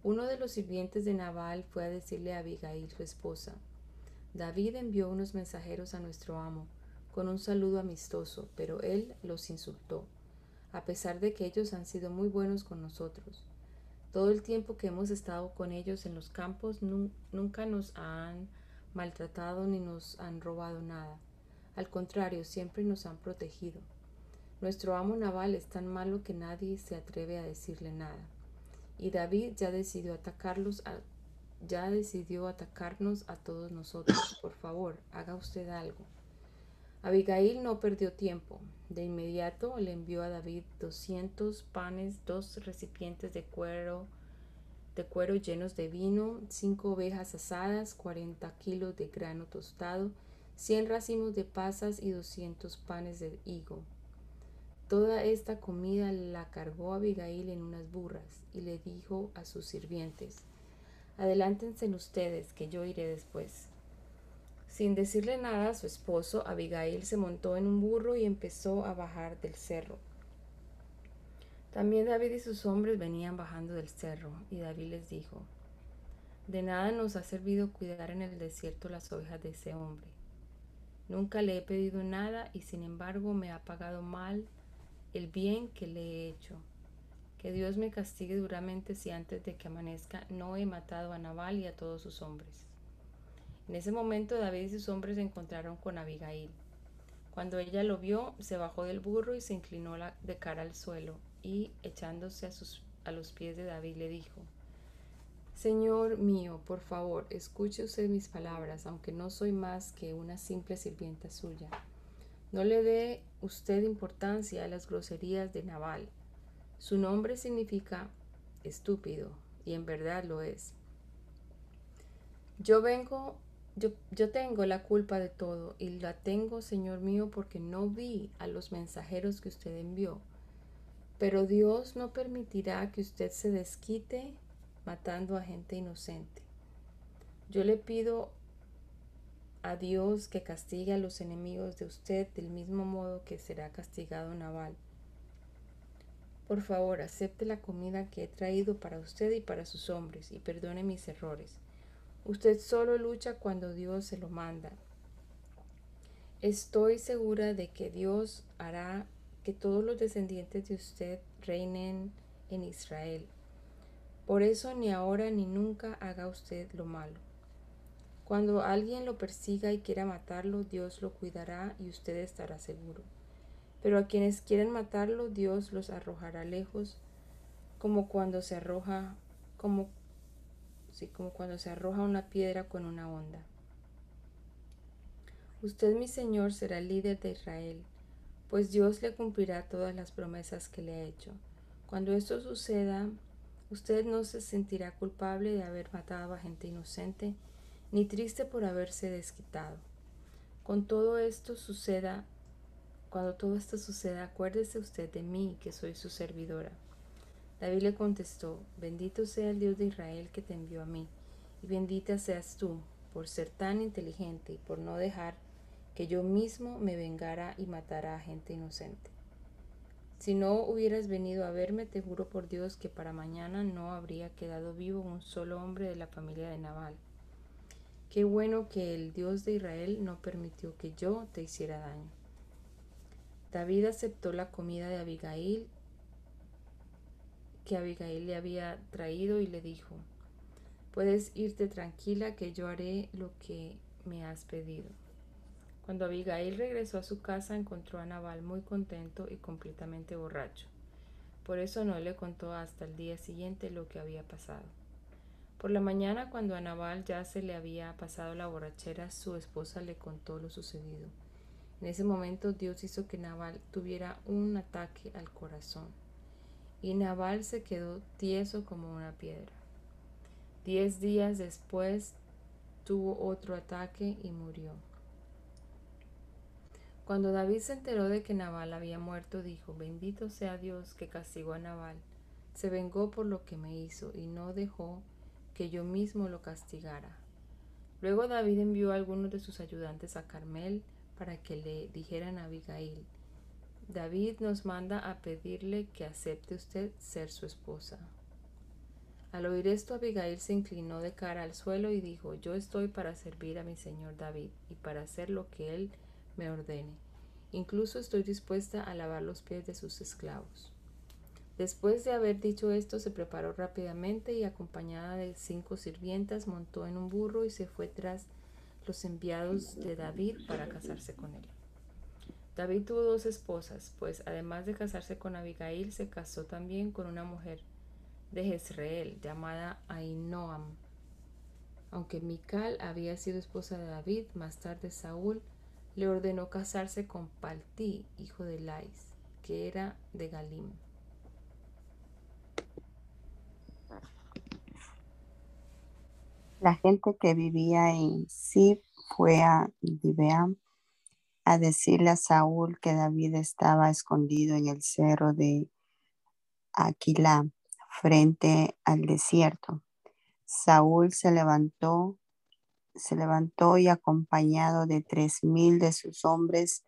Uno de los sirvientes de Nabal fue a decirle a Abigail, su esposa, David envió unos mensajeros a nuestro amo, con un saludo amistoso, pero él los insultó a pesar de que ellos han sido muy buenos con nosotros. Todo el tiempo que hemos estado con ellos en los campos nunca nos han maltratado ni nos han robado nada. Al contrario, siempre nos han protegido. Nuestro amo naval es tan malo que nadie se atreve a decirle nada. Y David ya decidió atacarlos ya decidió atacarnos a todos nosotros. Por favor, haga usted algo. Abigail no perdió tiempo. De inmediato le envió a David doscientos panes, dos recipientes de cuero, de cuero llenos de vino, cinco ovejas asadas, cuarenta kilos de grano tostado, cien racimos de pasas y doscientos panes de higo. Toda esta comida la cargó Abigail en unas burras y le dijo a sus sirvientes, Adelántense ustedes, que yo iré después. Sin decirle nada a su esposo, Abigail se montó en un burro y empezó a bajar del cerro. También David y sus hombres venían bajando del cerro, y David les dijo, De nada nos ha servido cuidar en el desierto las ovejas de ese hombre. Nunca le he pedido nada y sin embargo me ha pagado mal el bien que le he hecho. Que Dios me castigue duramente si antes de que amanezca no he matado a Nabal y a todos sus hombres. En ese momento David y sus hombres se encontraron con Abigail. Cuando ella lo vio, se bajó del burro y se inclinó de cara al suelo, y echándose a, los pies de David le dijo, Señor mío, por favor, escuche usted mis palabras, aunque no soy más que una simple sirvienta suya. No le dé usted importancia a las groserías de Naval. Su nombre significa estúpido, y en verdad lo es. Yo vengo yo, tengo la culpa de todo y la tengo, Señor mío, porque no vi a los mensajeros que usted envió. Pero Dios no permitirá que usted se desquite matando a gente inocente. Yo le pido a Dios que castigue a los enemigos de usted del mismo modo que será castigado Naval. Por favor, acepte la comida que he traído para usted y para sus hombres y perdone mis errores. Usted solo lucha cuando Dios se lo manda. Estoy segura de que Dios hará que todos los descendientes de usted reinen en Israel. Por eso ni ahora ni nunca haga usted lo malo. Cuando alguien lo persiga y quiera matarlo, Dios lo cuidará y usted estará seguro. Pero a quienes quieren matarlo, Dios los arrojará lejos, como cuando se arroja, como así como cuando se arroja una piedra con una onda. Usted, mi Señor, será el líder de Israel, pues Dios le cumplirá todas las promesas que le ha hecho. Cuando esto suceda, usted no se sentirá culpable de haber matado a gente inocente, ni triste por haberse desquitado. Con todo esto suceda, cuando todo esto suceda, acuérdese usted de mí, que soy su servidora. David le contestó, bendito sea el Dios de Israel que te envió a mí, y bendita seas tú por ser tan inteligente y por no dejar que yo mismo me vengara y matara a gente inocente. Si no hubieras venido a verme, te juro por Dios que para mañana no habría quedado vivo un solo hombre de la familia de Nabal. Qué bueno que el Dios de Israel no permitió que yo te hiciera daño. David aceptó la comida de Abigail que Abigail le había traído y le dijo, puedes irte tranquila que yo haré lo que me has pedido. Cuando Abigail regresó a su casa encontró a Nabal muy contento y completamente borracho. Por eso no le contó hasta el día siguiente lo que había pasado. Por la mañana, cuando a Nabal ya se le había pasado la borrachera, su esposa le contó lo sucedido. En ese momento Dios hizo que Nabal tuviera un ataque al corazón y Nabal se quedó tieso como una piedra. Diez días después tuvo otro ataque y murió. Cuando David se enteró de que Nabal había muerto, dijo, bendito sea Dios que castigó a Nabal. Se vengó por lo que me hizo y no dejó que yo mismo lo castigara. Luego David envió a algunos de sus ayudantes a Carmel para que le dijeran a Abigail, David nos manda a pedirle que acepte usted ser su esposa. Al oír esto, Abigail se inclinó de cara al suelo y dijo, Yo estoy para servir a mi señor David y para hacer lo que él me ordene. Incluso estoy dispuesta a lavar los pies de sus esclavos. Después de haber dicho esto, se preparó rápidamente y acompañada de cinco sirvientas montó en un burro y se fue tras los enviados de David para casarse con él. David tuvo dos esposas, pues además de casarse con Abigail, se casó también con una mujer de Jezreel llamada Ainoam. Aunque Mical había sido esposa de David, más tarde Saúl le ordenó casarse con Paltí, hijo de Lais, que era de Galim. La gente que vivía en Sib fue a Gibeam a decirle a Saúl que David estaba escondido en el cerro de Aquilá, frente al desierto. Saúl se levantó, se levantó y acompañado de tres mil de sus hombres,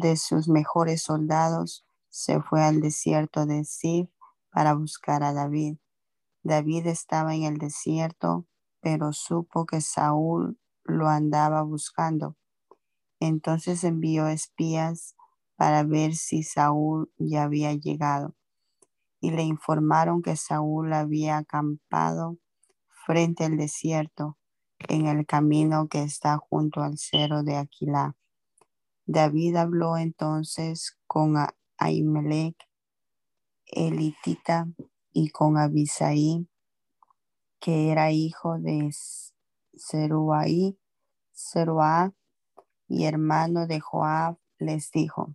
de sus mejores soldados, se fue al desierto de Sif para buscar a David. David estaba en el desierto, pero supo que Saúl lo andaba buscando entonces envió espías para ver si Saúl ya había llegado y le informaron que Saúl había acampado frente al desierto en el camino que está junto al cerro de Aquilá. David habló entonces con Ahimelech, elitita, y con Abisaí, que era hijo de Zeruaí, y hermano de Joab, les dijo,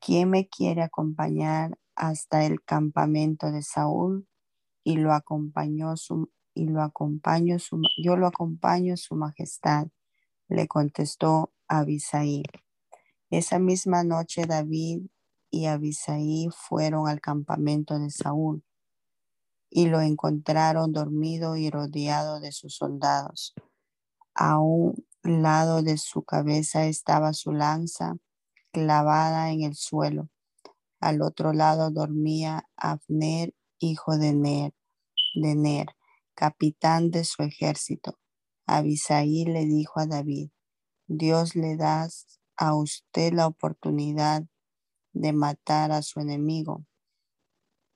¿quién me quiere acompañar hasta el campamento de Saúl? Y lo acompañó su, y lo acompañó su, yo lo acompaño su majestad, le contestó Abisaí. Esa misma noche David y Abisaí fueron al campamento de Saúl y lo encontraron dormido y rodeado de sus soldados. Aún lado de su cabeza estaba su lanza clavada en el suelo. Al otro lado dormía Abner, hijo de Ner, de Ner, capitán de su ejército. Abisaí le dijo a David, Dios le da a usted la oportunidad de matar a su enemigo.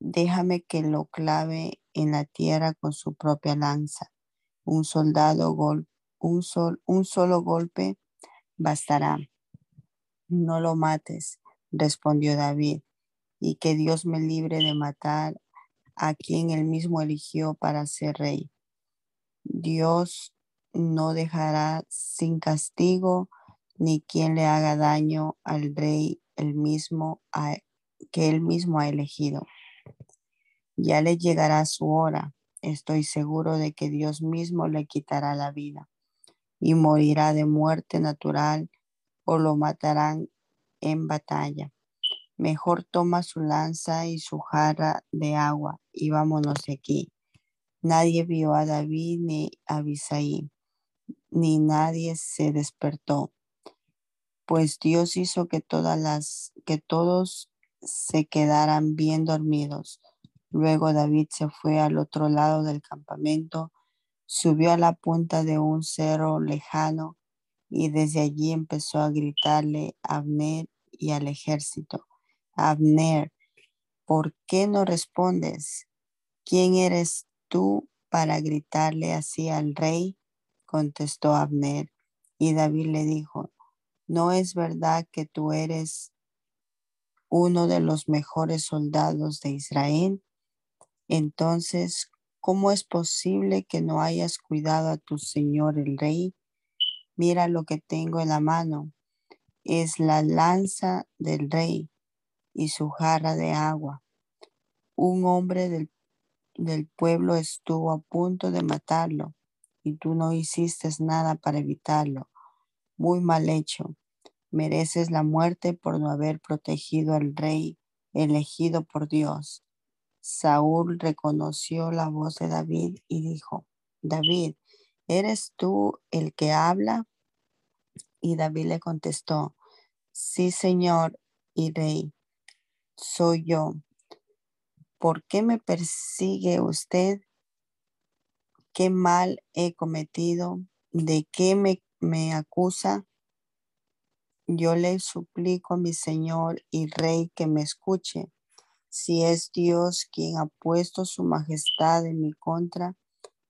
Déjame que lo clave en la tierra con su propia lanza. Un soldado golpe un, un solo golpe bastará. No lo mates, respondió David, y que Dios me libre de matar a quien él mismo eligió para ser rey. Dios no dejará sin castigo ni quien le haga daño al rey el mismo que él mismo ha elegido. Ya le llegará su hora. Estoy seguro de que Dios mismo le quitará la vida y morirá de muerte natural o lo matarán en batalla. Mejor toma su lanza y su jarra de agua y vámonos de aquí. Nadie vio a David ni a Abisaí, ni nadie se despertó, pues Dios hizo que todas las que todos se quedaran bien dormidos. Luego David se fue al otro lado del campamento Subió a la punta de un cerro lejano y desde allí empezó a gritarle a Abner y al ejército. Abner, ¿por qué no respondes? ¿Quién eres tú para gritarle así al rey? Contestó Abner. Y David le dijo, ¿no es verdad que tú eres uno de los mejores soldados de Israel? Entonces, ¿Cómo es posible que no hayas cuidado a tu señor el rey? Mira lo que tengo en la mano. Es la lanza del rey y su jarra de agua. Un hombre del del pueblo estuvo a punto de matarlo y tú no hiciste nada para evitarlo. Muy mal hecho. Mereces la muerte por no haber protegido al rey elegido por Dios. Saúl reconoció la voz de David y dijo, David, ¿eres tú el que habla? Y David le contestó, sí, Señor y Rey, soy yo. ¿Por qué me persigue usted? ¿Qué mal he cometido? ¿De qué me, me acusa? Yo le suplico a mi Señor y Rey que me escuche. Si es Dios quien ha puesto su majestad en mi contra,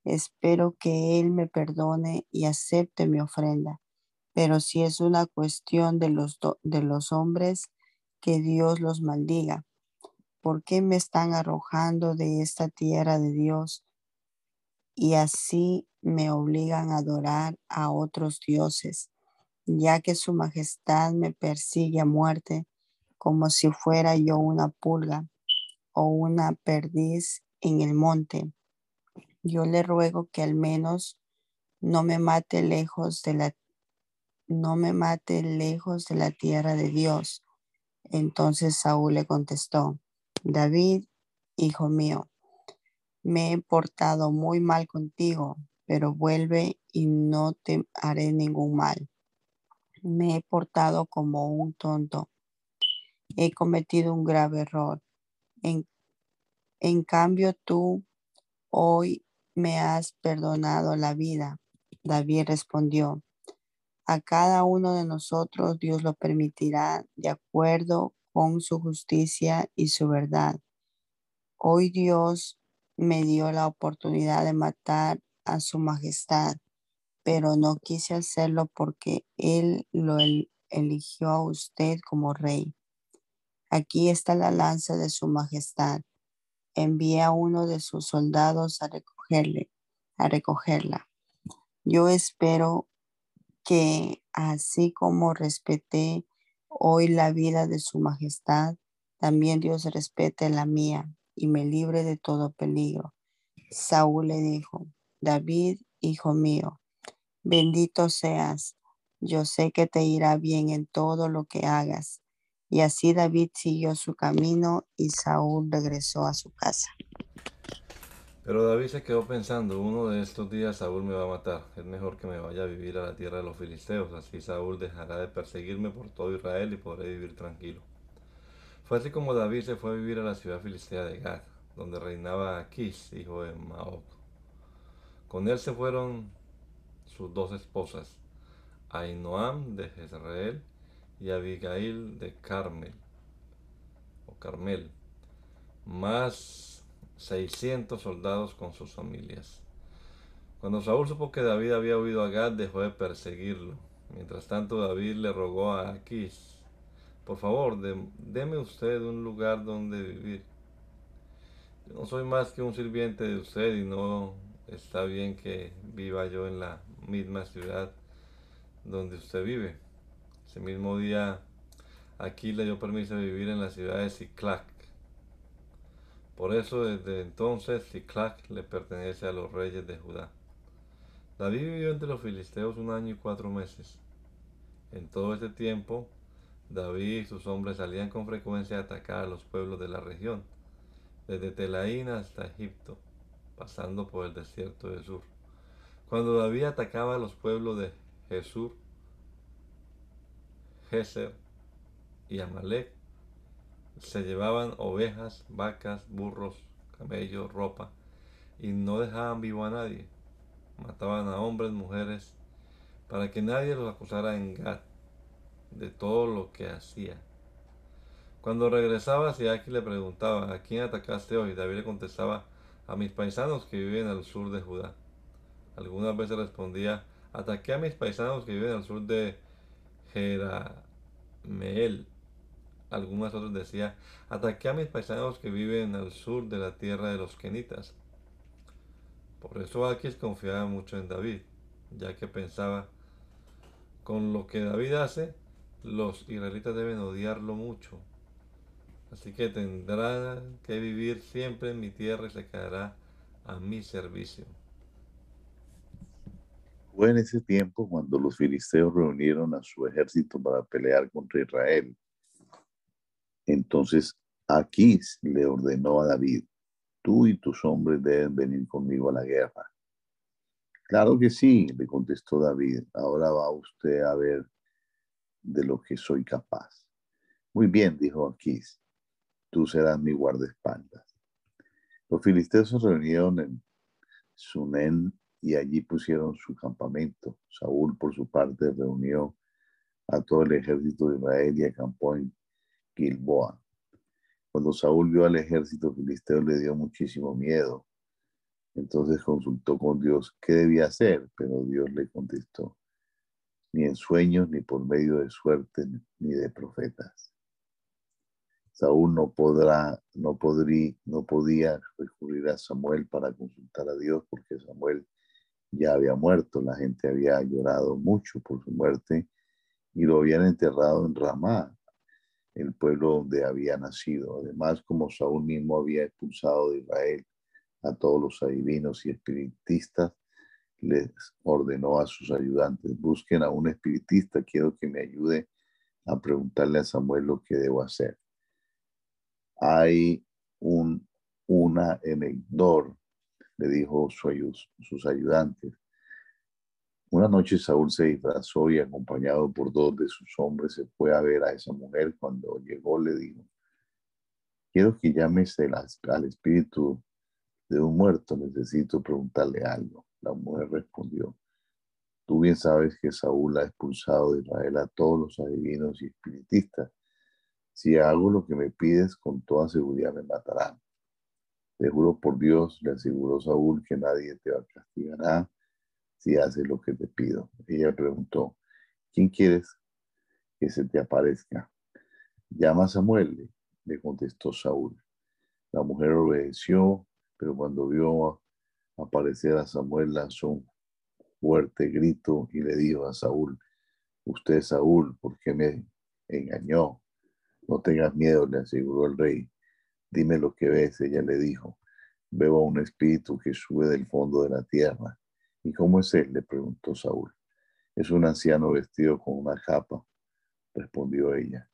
espero que Él me perdone y acepte mi ofrenda. Pero si es una cuestión de los, de los hombres, que Dios los maldiga. ¿Por qué me están arrojando de esta tierra de Dios y así me obligan a adorar a otros dioses, ya que su majestad me persigue a muerte como si fuera yo una pulga o una perdiz en el monte? Yo le ruego que al menos no me mate lejos de la no me mate lejos de la tierra de Dios. Entonces Saúl le contestó, David, hijo mío, me he portado muy mal contigo, pero vuelve y no te haré ningún mal. Me he portado como un tonto. He cometido un grave error. En, cambio tú hoy me has perdonado la vida. David respondió, a cada uno de nosotros Dios lo permitirá de acuerdo con su justicia y su verdad. Hoy Dios me dio la oportunidad de matar a su majestad, pero no quise hacerlo porque Él lo eligió a usted como rey. Aquí está la lanza de su majestad. Envía a uno de sus soldados a recogerle, a recogerla. Yo espero que así como respeté hoy la vida de su majestad, también Dios respete la mía y me libre de todo peligro. Saúl le dijo, David, hijo mío, bendito seas, yo sé que te irá bien en todo lo que hagas. Y así David siguió su camino y Saúl regresó a su casa. Pero David se quedó pensando, uno de estos días Saúl me va a matar, es mejor que me vaya a vivir a la tierra de los filisteos, así Saúl dejará de perseguirme por todo Israel y podré vivir tranquilo. Fue así como David se fue a vivir a la ciudad filistea de Gad, donde reinaba Aquís, hijo de Maoc. Con él se fueron sus dos esposas, Ainoam de Jezreel y Abigail de Carmel, o Carmel, más 600 soldados con sus familias. Cuando Saúl supo que David había huido a Gad, dejó de perseguirlo. Mientras tanto, David le rogó a Aquís, por favor, deme usted un lugar donde vivir. Yo no soy más que un sirviente de usted y no está bien que viva yo en la misma ciudad donde usted vive. Ese mismo día, Aquís le dio permiso de vivir en la ciudad de Ciclac por eso desde entonces Ciclac le pertenece a los reyes de Judá. David vivió entre los filisteos un año y cuatro meses. En todo este tiempo, David y sus hombres salían con frecuencia a atacar a los pueblos de la región, desde Telaín hasta Egipto, pasando por el desierto de Sur. Cuando David atacaba a los pueblos de Jesús, Geser y Amalek, se llevaban ovejas, vacas, burros, camellos, ropa, y no dejaban vivo a nadie. Mataban a hombres, mujeres, para que nadie los acusara en Gad de todo lo que hacía. Cuando regresaba aquí le preguntaba, ¿a quién atacaste hoy? David le contestaba, a mis paisanos que viven al sur de Judá. Algunas veces respondía, ataqué a mis paisanos que viven al sur de Jerameel algunas otras decía, ataqué a mis paisanos que viven al sur de la tierra de los kenitas. Por eso Aquis confiaba mucho en David, ya que pensaba, con lo que David hace, los israelitas deben odiarlo mucho. Así que tendrá que vivir siempre en mi tierra y se quedará a mi servicio. Fue en ese tiempo cuando los filisteos reunieron a su ejército para pelear contra Israel. Entonces Aquís le ordenó a David, tú y tus hombres deben venir conmigo a la guerra. Claro que sí, le contestó David, ahora va usted a ver de lo que soy capaz. Muy bien, dijo Aquís, tú serás mi guardaespaldas. Los filisteos se reunieron en Sunen y allí pusieron su campamento. Saúl, por su parte, reunió a todo el ejército de Israel y acampó en Gilboa. Cuando Saúl vio al ejército filisteo le dio muchísimo miedo. Entonces consultó con Dios qué debía hacer, pero Dios le contestó, ni en sueños, ni por medio de suerte, ni de profetas. Saúl no podrá, no podría, no podía recurrir a Samuel para consultar a Dios porque Samuel ya había muerto, la gente había llorado mucho por su muerte y lo habían enterrado en Ramá, el pueblo donde había nacido. Además, como Saúl mismo había expulsado de Israel a todos los adivinos y espiritistas, les ordenó a sus ayudantes, busquen a un espiritista, quiero que me ayude a preguntarle a Samuel lo que debo hacer. Hay un, una en el Dor le dijo sus ayudantes. Una noche Saúl se disfrazó y acompañado por dos de sus hombres se fue a ver a esa mujer. Cuando llegó le dijo, quiero que llames al espíritu de un muerto, necesito preguntarle algo. La mujer respondió, tú bien sabes que Saúl ha expulsado de Israel a todos los adivinos y espiritistas. Si hago lo que me pides, con toda seguridad me matarán. Te juro por Dios, le aseguró Saúl, que nadie te castigará si haces lo que te pido. Ella preguntó, ¿quién quieres que se te aparezca? Llama a Samuel, le contestó Saúl. La mujer obedeció, pero cuando vio aparecer a Samuel lanzó un fuerte grito y le dijo a Saúl, usted Saúl, ¿por qué me engañó? No tengas miedo, le aseguró el rey. Dime lo que ves, ella le dijo. Veo a un espíritu que sube del fondo de la tierra. ¿Y cómo es él? le preguntó Saúl. Es un anciano vestido con una capa, respondió ella.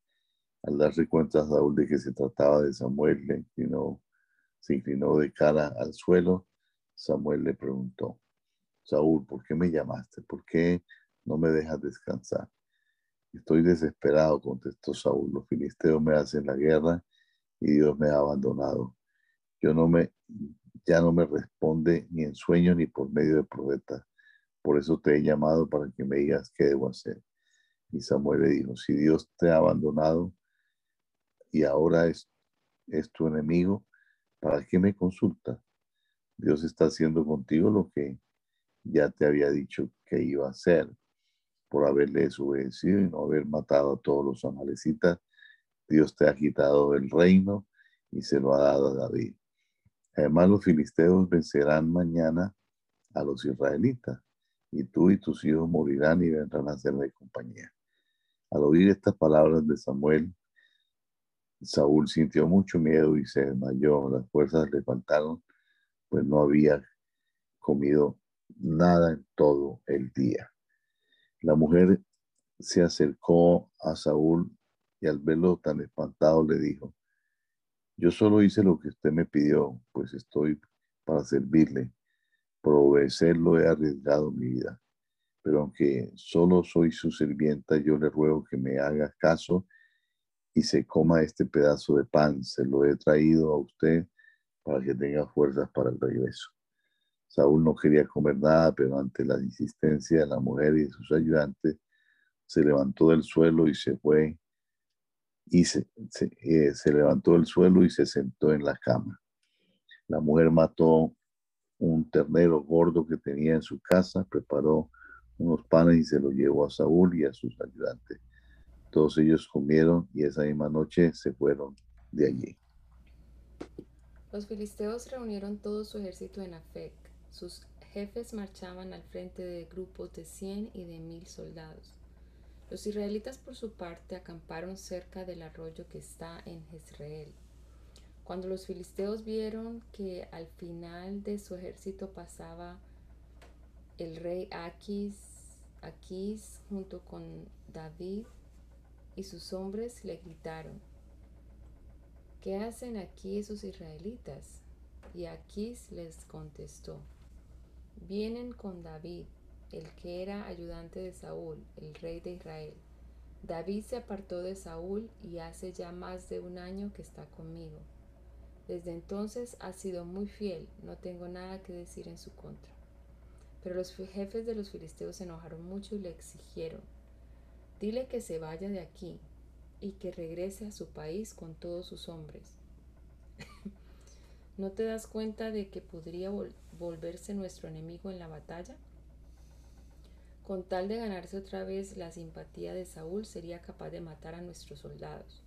Al darse cuenta Saúl de que se trataba de Samuel, le inclinó, se inclinó de cara al suelo. Samuel le preguntó, Saúl, ¿por qué me llamaste? ¿Por qué no me dejas descansar? Estoy desesperado, contestó Saúl. Los filisteos me hacen la guerra y Dios me ha abandonado. Yo no me, ya no me responde ni en sueño ni por medio de profeta. Por eso te he llamado para que me digas qué debo hacer. Y Samuel le dijo, si Dios te ha abandonado y ahora es, es tu enemigo, ¿para qué me consultas? Dios está haciendo contigo lo que ya te había dicho que iba a hacer por haberle desobedecido y no haber matado a todos los amalecitas Dios te ha quitado el reino y se lo ha dado a David. Además, los filisteos vencerán mañana a los israelitas, y tú y tus hijos morirán y vendrán a hacerme compañía. Al oír estas palabras de Samuel, Saúl sintió mucho miedo y se desmayó. Las fuerzas le faltaron, pues no había comido nada en todo el día. La mujer se acercó a Saúl y al verlo tan espantado le dijo, yo solo hice lo que usted me pidió, pues estoy para servirle. Por obedecerlo he arriesgado mi vida. Pero aunque solo soy su sirvienta, yo le ruego que me haga caso y se coma este pedazo de pan. Se lo he traído a usted para que tenga fuerzas para el regreso. Saúl no quería comer nada, pero ante la insistencia de la mujer y de sus ayudantes, se levantó del suelo y se fue y eh, se, levantó del suelo y se sentó en la cama. La mujer mató un ternero gordo que tenía en su casa, preparó unos panes y se los llevó a Saúl y a sus ayudantes. Todos ellos comieron y esa misma noche se fueron de allí. Los filisteos reunieron todo su ejército en Afec. Sus jefes marchaban al frente de grupos de cien y de mil soldados. Los israelitas por su parte acamparon cerca del arroyo que está en Jezreel. Cuando los filisteos vieron que al final de su ejército pasaba el rey Aquis, Aquis junto con David y sus hombres le gritaron, ¿qué hacen aquí esos israelitas? Y Aquis les contestó, vienen con David el que era ayudante de Saúl, el rey de Israel. David se apartó de Saúl y hace ya más de un año que está conmigo. Desde entonces ha sido muy fiel, no tengo nada que decir en su contra. Pero los jefes de los filisteos se enojaron mucho y le exigieron, dile que se vaya de aquí y que regrese a su país con todos sus hombres. *laughs* ¿No te das cuenta de que podría volverse nuestro enemigo en la batalla? Con tal de ganarse otra vez la simpatía de Saúl, sería capaz de matar a nuestros soldados.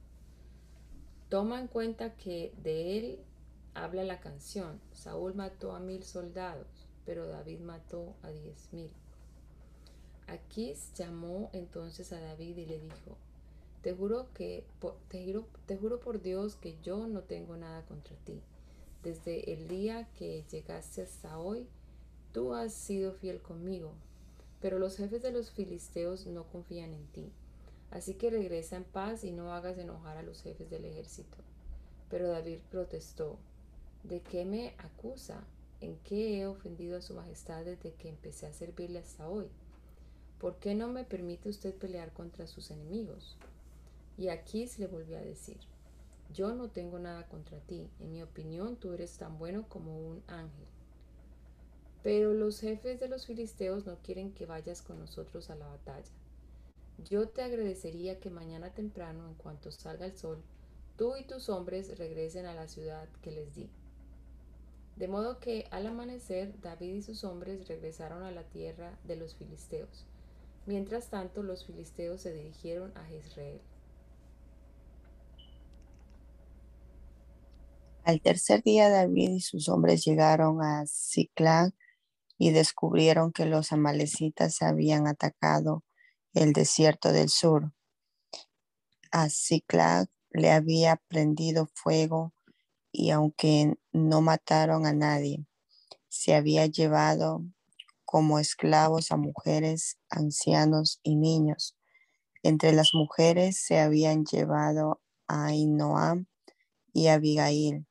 Toma en cuenta que de él habla la canción. Saúl mató a mil soldados, pero David mató a diez mil. Aquís llamó entonces a David y le dijo, te juro que te juro, te juro por Dios que yo no tengo nada contra ti. Desde el día que llegaste hasta hoy, tú has sido fiel conmigo, pero los jefes de los filisteos no confían en ti. Así que regresa en paz y no hagas enojar a los jefes del ejército. Pero David protestó, ¿de qué me acusa? ¿En qué he ofendido a su majestad desde que empecé a servirle hasta hoy? ¿Por qué no me permite usted pelear contra sus enemigos? Y Aquís le volvió a decir, yo no tengo nada contra ti, en mi opinión tú eres tan bueno como un ángel. Pero los jefes de los filisteos no quieren que vayas con nosotros a la batalla. Yo te agradecería que mañana temprano, en cuanto salga el sol, tú y tus hombres regresen a la ciudad que les di. De modo que al amanecer David y sus hombres regresaron a la tierra de los filisteos. Mientras tanto, los filisteos se dirigieron a Jezreel. Al tercer día David y sus hombres llegaron a Ziklag y descubrieron que los amalecitas habían atacado el desierto del sur. A Ziklag le había prendido fuego y aunque no mataron a nadie, se había llevado como esclavos a mujeres, ancianos y niños. Entre las mujeres se habían llevado a Ainoam y Abigail,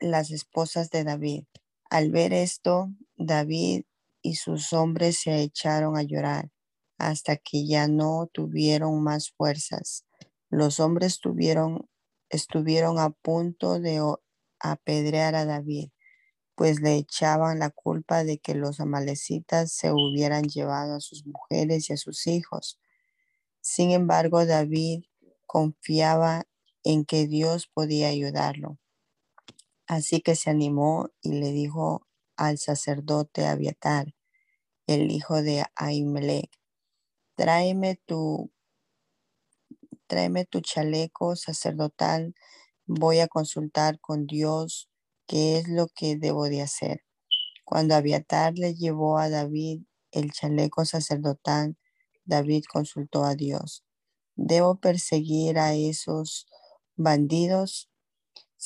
las esposas de David. Al ver esto, David y sus hombres se echaron a llorar hasta que ya no tuvieron más fuerzas. Los hombres tuvieron, estuvieron a punto de apedrear a David, pues le echaban la culpa de que los amalecitas se hubieran llevado a sus mujeres y a sus hijos. Sin embargo, David confiaba en que Dios podía ayudarlo Así que se animó y le dijo al sacerdote Abiatar, el hijo de Ahimelech, tráeme tu, tráeme tu chaleco sacerdotal, voy a consultar con Dios qué es lo que debo de hacer. Cuando Abiatar le llevó a David el chaleco sacerdotal, David consultó a Dios. ¿Debo perseguir a esos bandidos?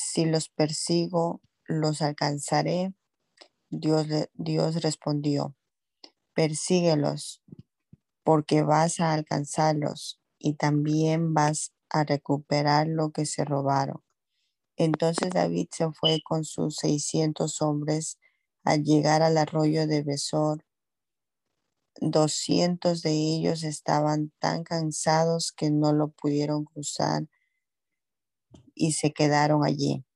Si los persigo, los alcanzaré. Dios, Dios respondió, persíguelos, porque vas a alcanzarlos y también vas a recuperar lo que se robaron. Entonces David se fue con sus seiscientos hombres al llegar al arroyo de Besor. Doscientos de ellos estaban tan cansados que no lo pudieron cruzar y se quedaron allí.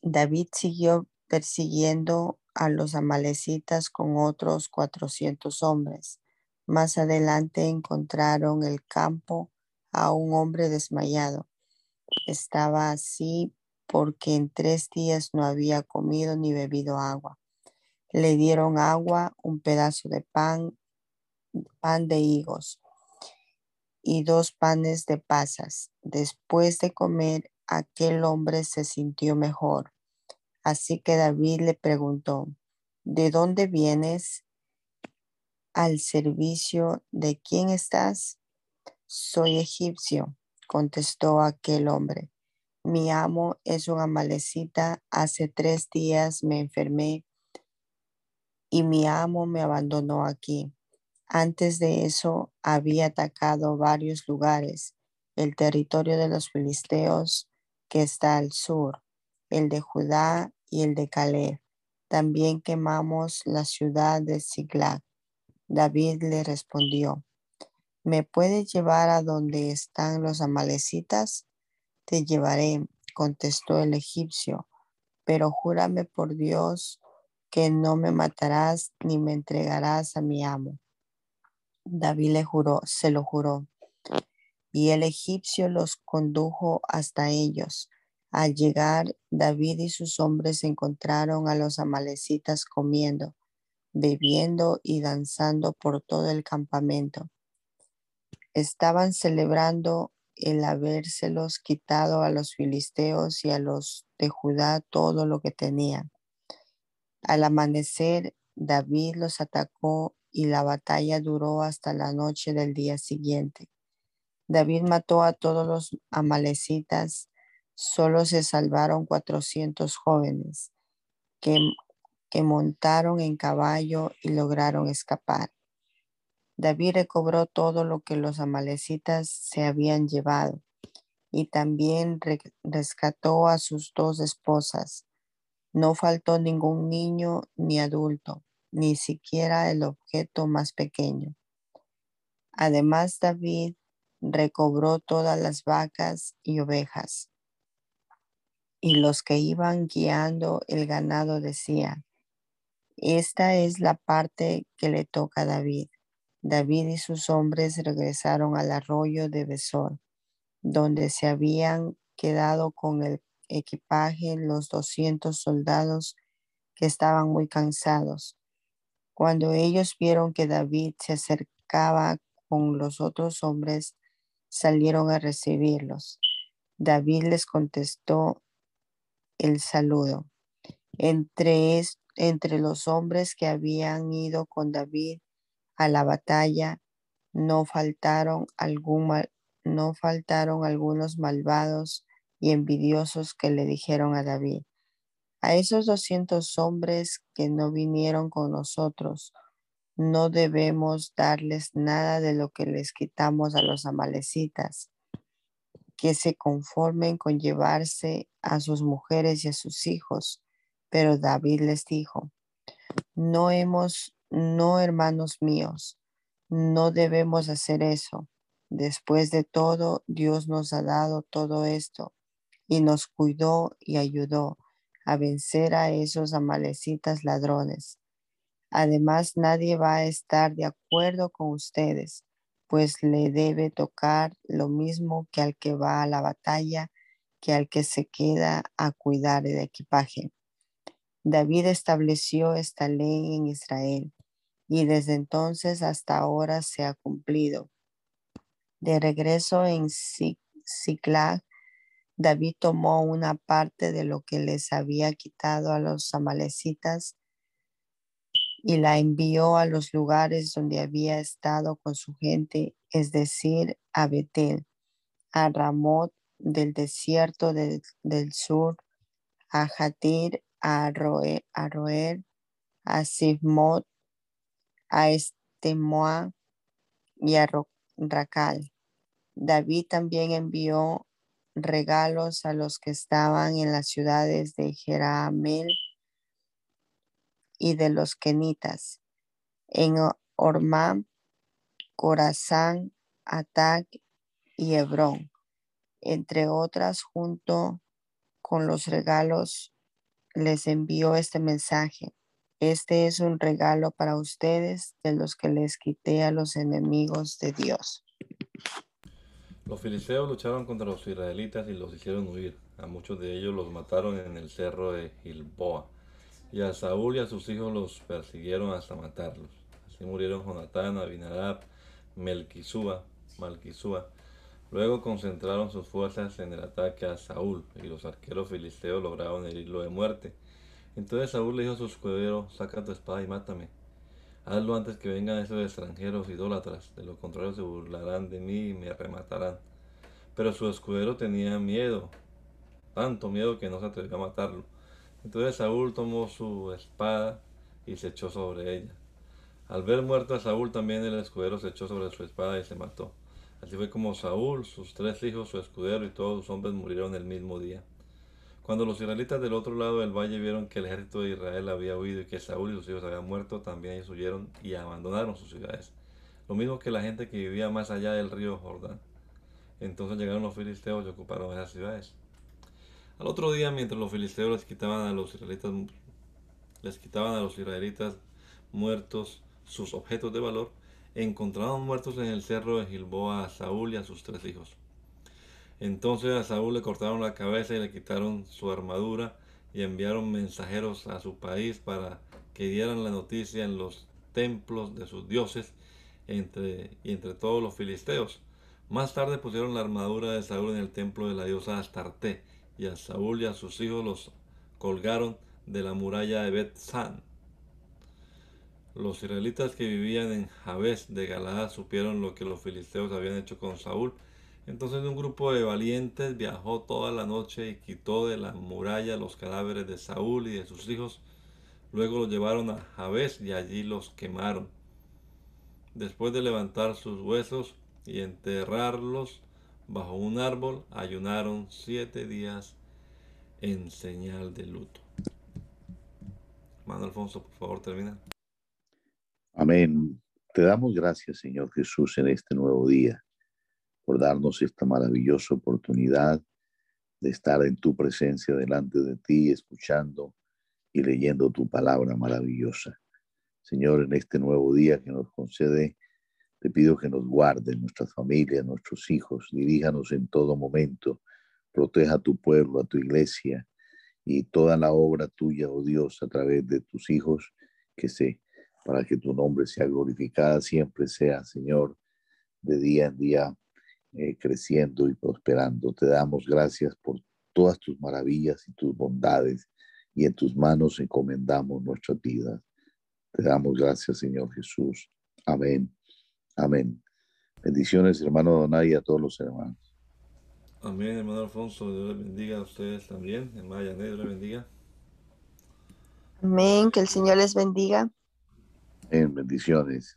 David siguió persiguiendo a los amalecitas con otros cuatrocientos hombres. Más adelante encontraron el campo a un hombre desmayado. Estaba así porque en tres días no había comido ni bebido agua. Le dieron agua, un pedazo de pan, pan de higos y dos panes de pasas. Después de comer, aquel hombre se sintió mejor. Así que David le preguntó, ¿de dónde vienes? ¿Al servicio de quién estás? Soy egipcio, contestó aquel hombre. Mi amo es un amalecita. Hace tres días me enfermé y mi amo me abandonó aquí. Antes de eso había atacado varios lugares, el territorio de los filisteos que está al sur, el de Judá y el de Caleb. También quemamos la ciudad de Siglag. David le respondió, ¿me puedes llevar a donde están los amalecitas? Te llevaré, contestó el egipcio, pero júrame por Dios que no me matarás ni me entregarás a mi amo. David le juró, se lo juró. Y el egipcio los condujo hasta ellos. Al llegar, David y sus hombres encontraron a los amalecitas comiendo, bebiendo y danzando por todo el campamento. Estaban celebrando el habérselos quitado a los filisteos y a los de Judá todo lo que tenían. Al amanecer, David los atacó y la batalla duró hasta la noche del día siguiente. David mató a todos los amalecitas, solo se salvaron 400 jóvenes que, que montaron en caballo y lograron escapar. David recobró todo lo que los amalecitas se habían llevado y también rescató a sus dos esposas. No faltó ningún niño ni adulto ni siquiera el objeto más pequeño. Además, David recobró todas las vacas y ovejas. Y los que iban guiando el ganado decían, esta es la parte que le toca a David. David y sus hombres regresaron al arroyo de Besor, donde se habían quedado con el equipaje los 200 soldados que estaban muy cansados. Cuando ellos vieron que David se acercaba con los otros hombres, salieron a recibirlos. David les contestó el saludo. Entre, entre los hombres que habían ido con David a la batalla, no faltaron, algún no faltaron algunos malvados y envidiosos que le dijeron a David, a esos 200 hombres que no vinieron con nosotros, no debemos darles nada de lo que les quitamos a los amalecitas, que se conformen con llevarse a sus mujeres y a sus hijos. Pero David les dijo, no hemos, no hermanos míos, no debemos hacer eso. Después de todo, Dios nos ha dado todo esto y nos cuidó y ayudó a vencer a esos amalecitas ladrones. Además, nadie va a estar de acuerdo con ustedes, pues le debe tocar lo mismo que al que va a la batalla, que al que se queda a cuidar el equipaje. David estableció esta ley en Israel y desde entonces hasta ahora se ha cumplido. De regreso en Ziklag, David tomó una parte de lo que les había quitado a los amalecitas y la envió a los lugares donde había estado con su gente, es decir, a Betel, a Ramot del desierto del, sur, a Jatir, a Roer, a, Roer, a Sifmot, a Estemoa y a Racal. David también envió regalos a los que estaban en las ciudades de Jeramel y de los Kenitas, en Ormam, Corazán, Atac y Hebrón, entre otras, junto con los regalos, les envió este mensaje. Este es un regalo para ustedes de los que les quité a los enemigos de Dios. Los filisteos lucharon contra los israelitas y los hicieron huir. A muchos de ellos los mataron en el cerro de Gilboa. Y a Saúl y a sus hijos los persiguieron hasta matarlos. Así murieron Jonatán, Abinadab, Melquisúa, Malquisúa. Luego concentraron sus fuerzas en el ataque a Saúl, y los arqueros filisteos lograron herirlo de muerte. Entonces Saúl le dijo a su escudero, saca tu espada y mátame. Hazlo antes que vengan esos extranjeros idólatras, de lo contrario se burlarán de mí y me rematarán. Pero su escudero tenía miedo, tanto miedo que no se atrevió a matarlo. Entonces Saúl tomó su espada y se echó sobre ella. Al ver muerto a Saúl, también el escudero se echó sobre su espada y se mató. Así fue como Saúl, sus tres hijos, su escudero y todos sus hombres murieron el mismo día. Cuando los israelitas del otro lado del valle vieron que el ejército de Israel había huido y que Saúl y sus hijos habían muerto, también ellos huyeron y abandonaron sus ciudades. Lo mismo que la gente que vivía más allá del río Jordán. Entonces llegaron los filisteos y ocuparon esas ciudades. Al otro día, mientras los filisteos les quitaban a los israelitas, les quitaban a los israelitas muertos sus objetos de valor, encontraron muertos en el cerro de Gilboa a Saúl y a sus tres hijos. Entonces a Saúl le cortaron la cabeza y le quitaron su armadura y enviaron mensajeros a su país para que dieran la noticia en los templos de sus dioses y entre todos los filisteos. Más tarde pusieron la armadura de Saúl en el templo de la diosa Astarte y a Saúl y a sus hijos los colgaron de la muralla de Bet-San. Los israelitas que vivían en Jabes de Galaad supieron lo que los filisteos habían hecho con Saúl entonces un grupo de valientes viajó toda la noche y quitó de la muralla los cadáveres de Saúl y de sus hijos. Luego los llevaron a Jabes y allí los quemaron. Después de levantar sus huesos y enterrarlos bajo un árbol, ayunaron siete días en señal de luto. Hermano Alfonso, por favor, termina. Amén. Te damos gracias, Señor Jesús, en este nuevo día por darnos esta maravillosa oportunidad de estar en tu presencia delante de ti, escuchando y leyendo tu palabra maravillosa. Señor, en este nuevo día que nos concede, te pido que nos guarde nuestras familias, nuestros hijos, diríjanos en todo momento, proteja a tu pueblo, a tu iglesia y toda la obra tuya, oh Dios, a través de tus hijos, que sé, para que tu nombre sea glorificada, siempre sea, Señor, de día en día eh, creciendo y prosperando. Te damos gracias por todas tus maravillas y tus bondades y en tus manos encomendamos nuestra vida. Te damos gracias, Señor Jesús. Amén. Amén. Bendiciones, hermano Donay, y a todos los hermanos. Amén, hermano Alfonso. Dios les bendiga a ustedes también. Hermana Yanet, Dios les bendiga. Amén. Que el Señor les bendiga. En bendiciones.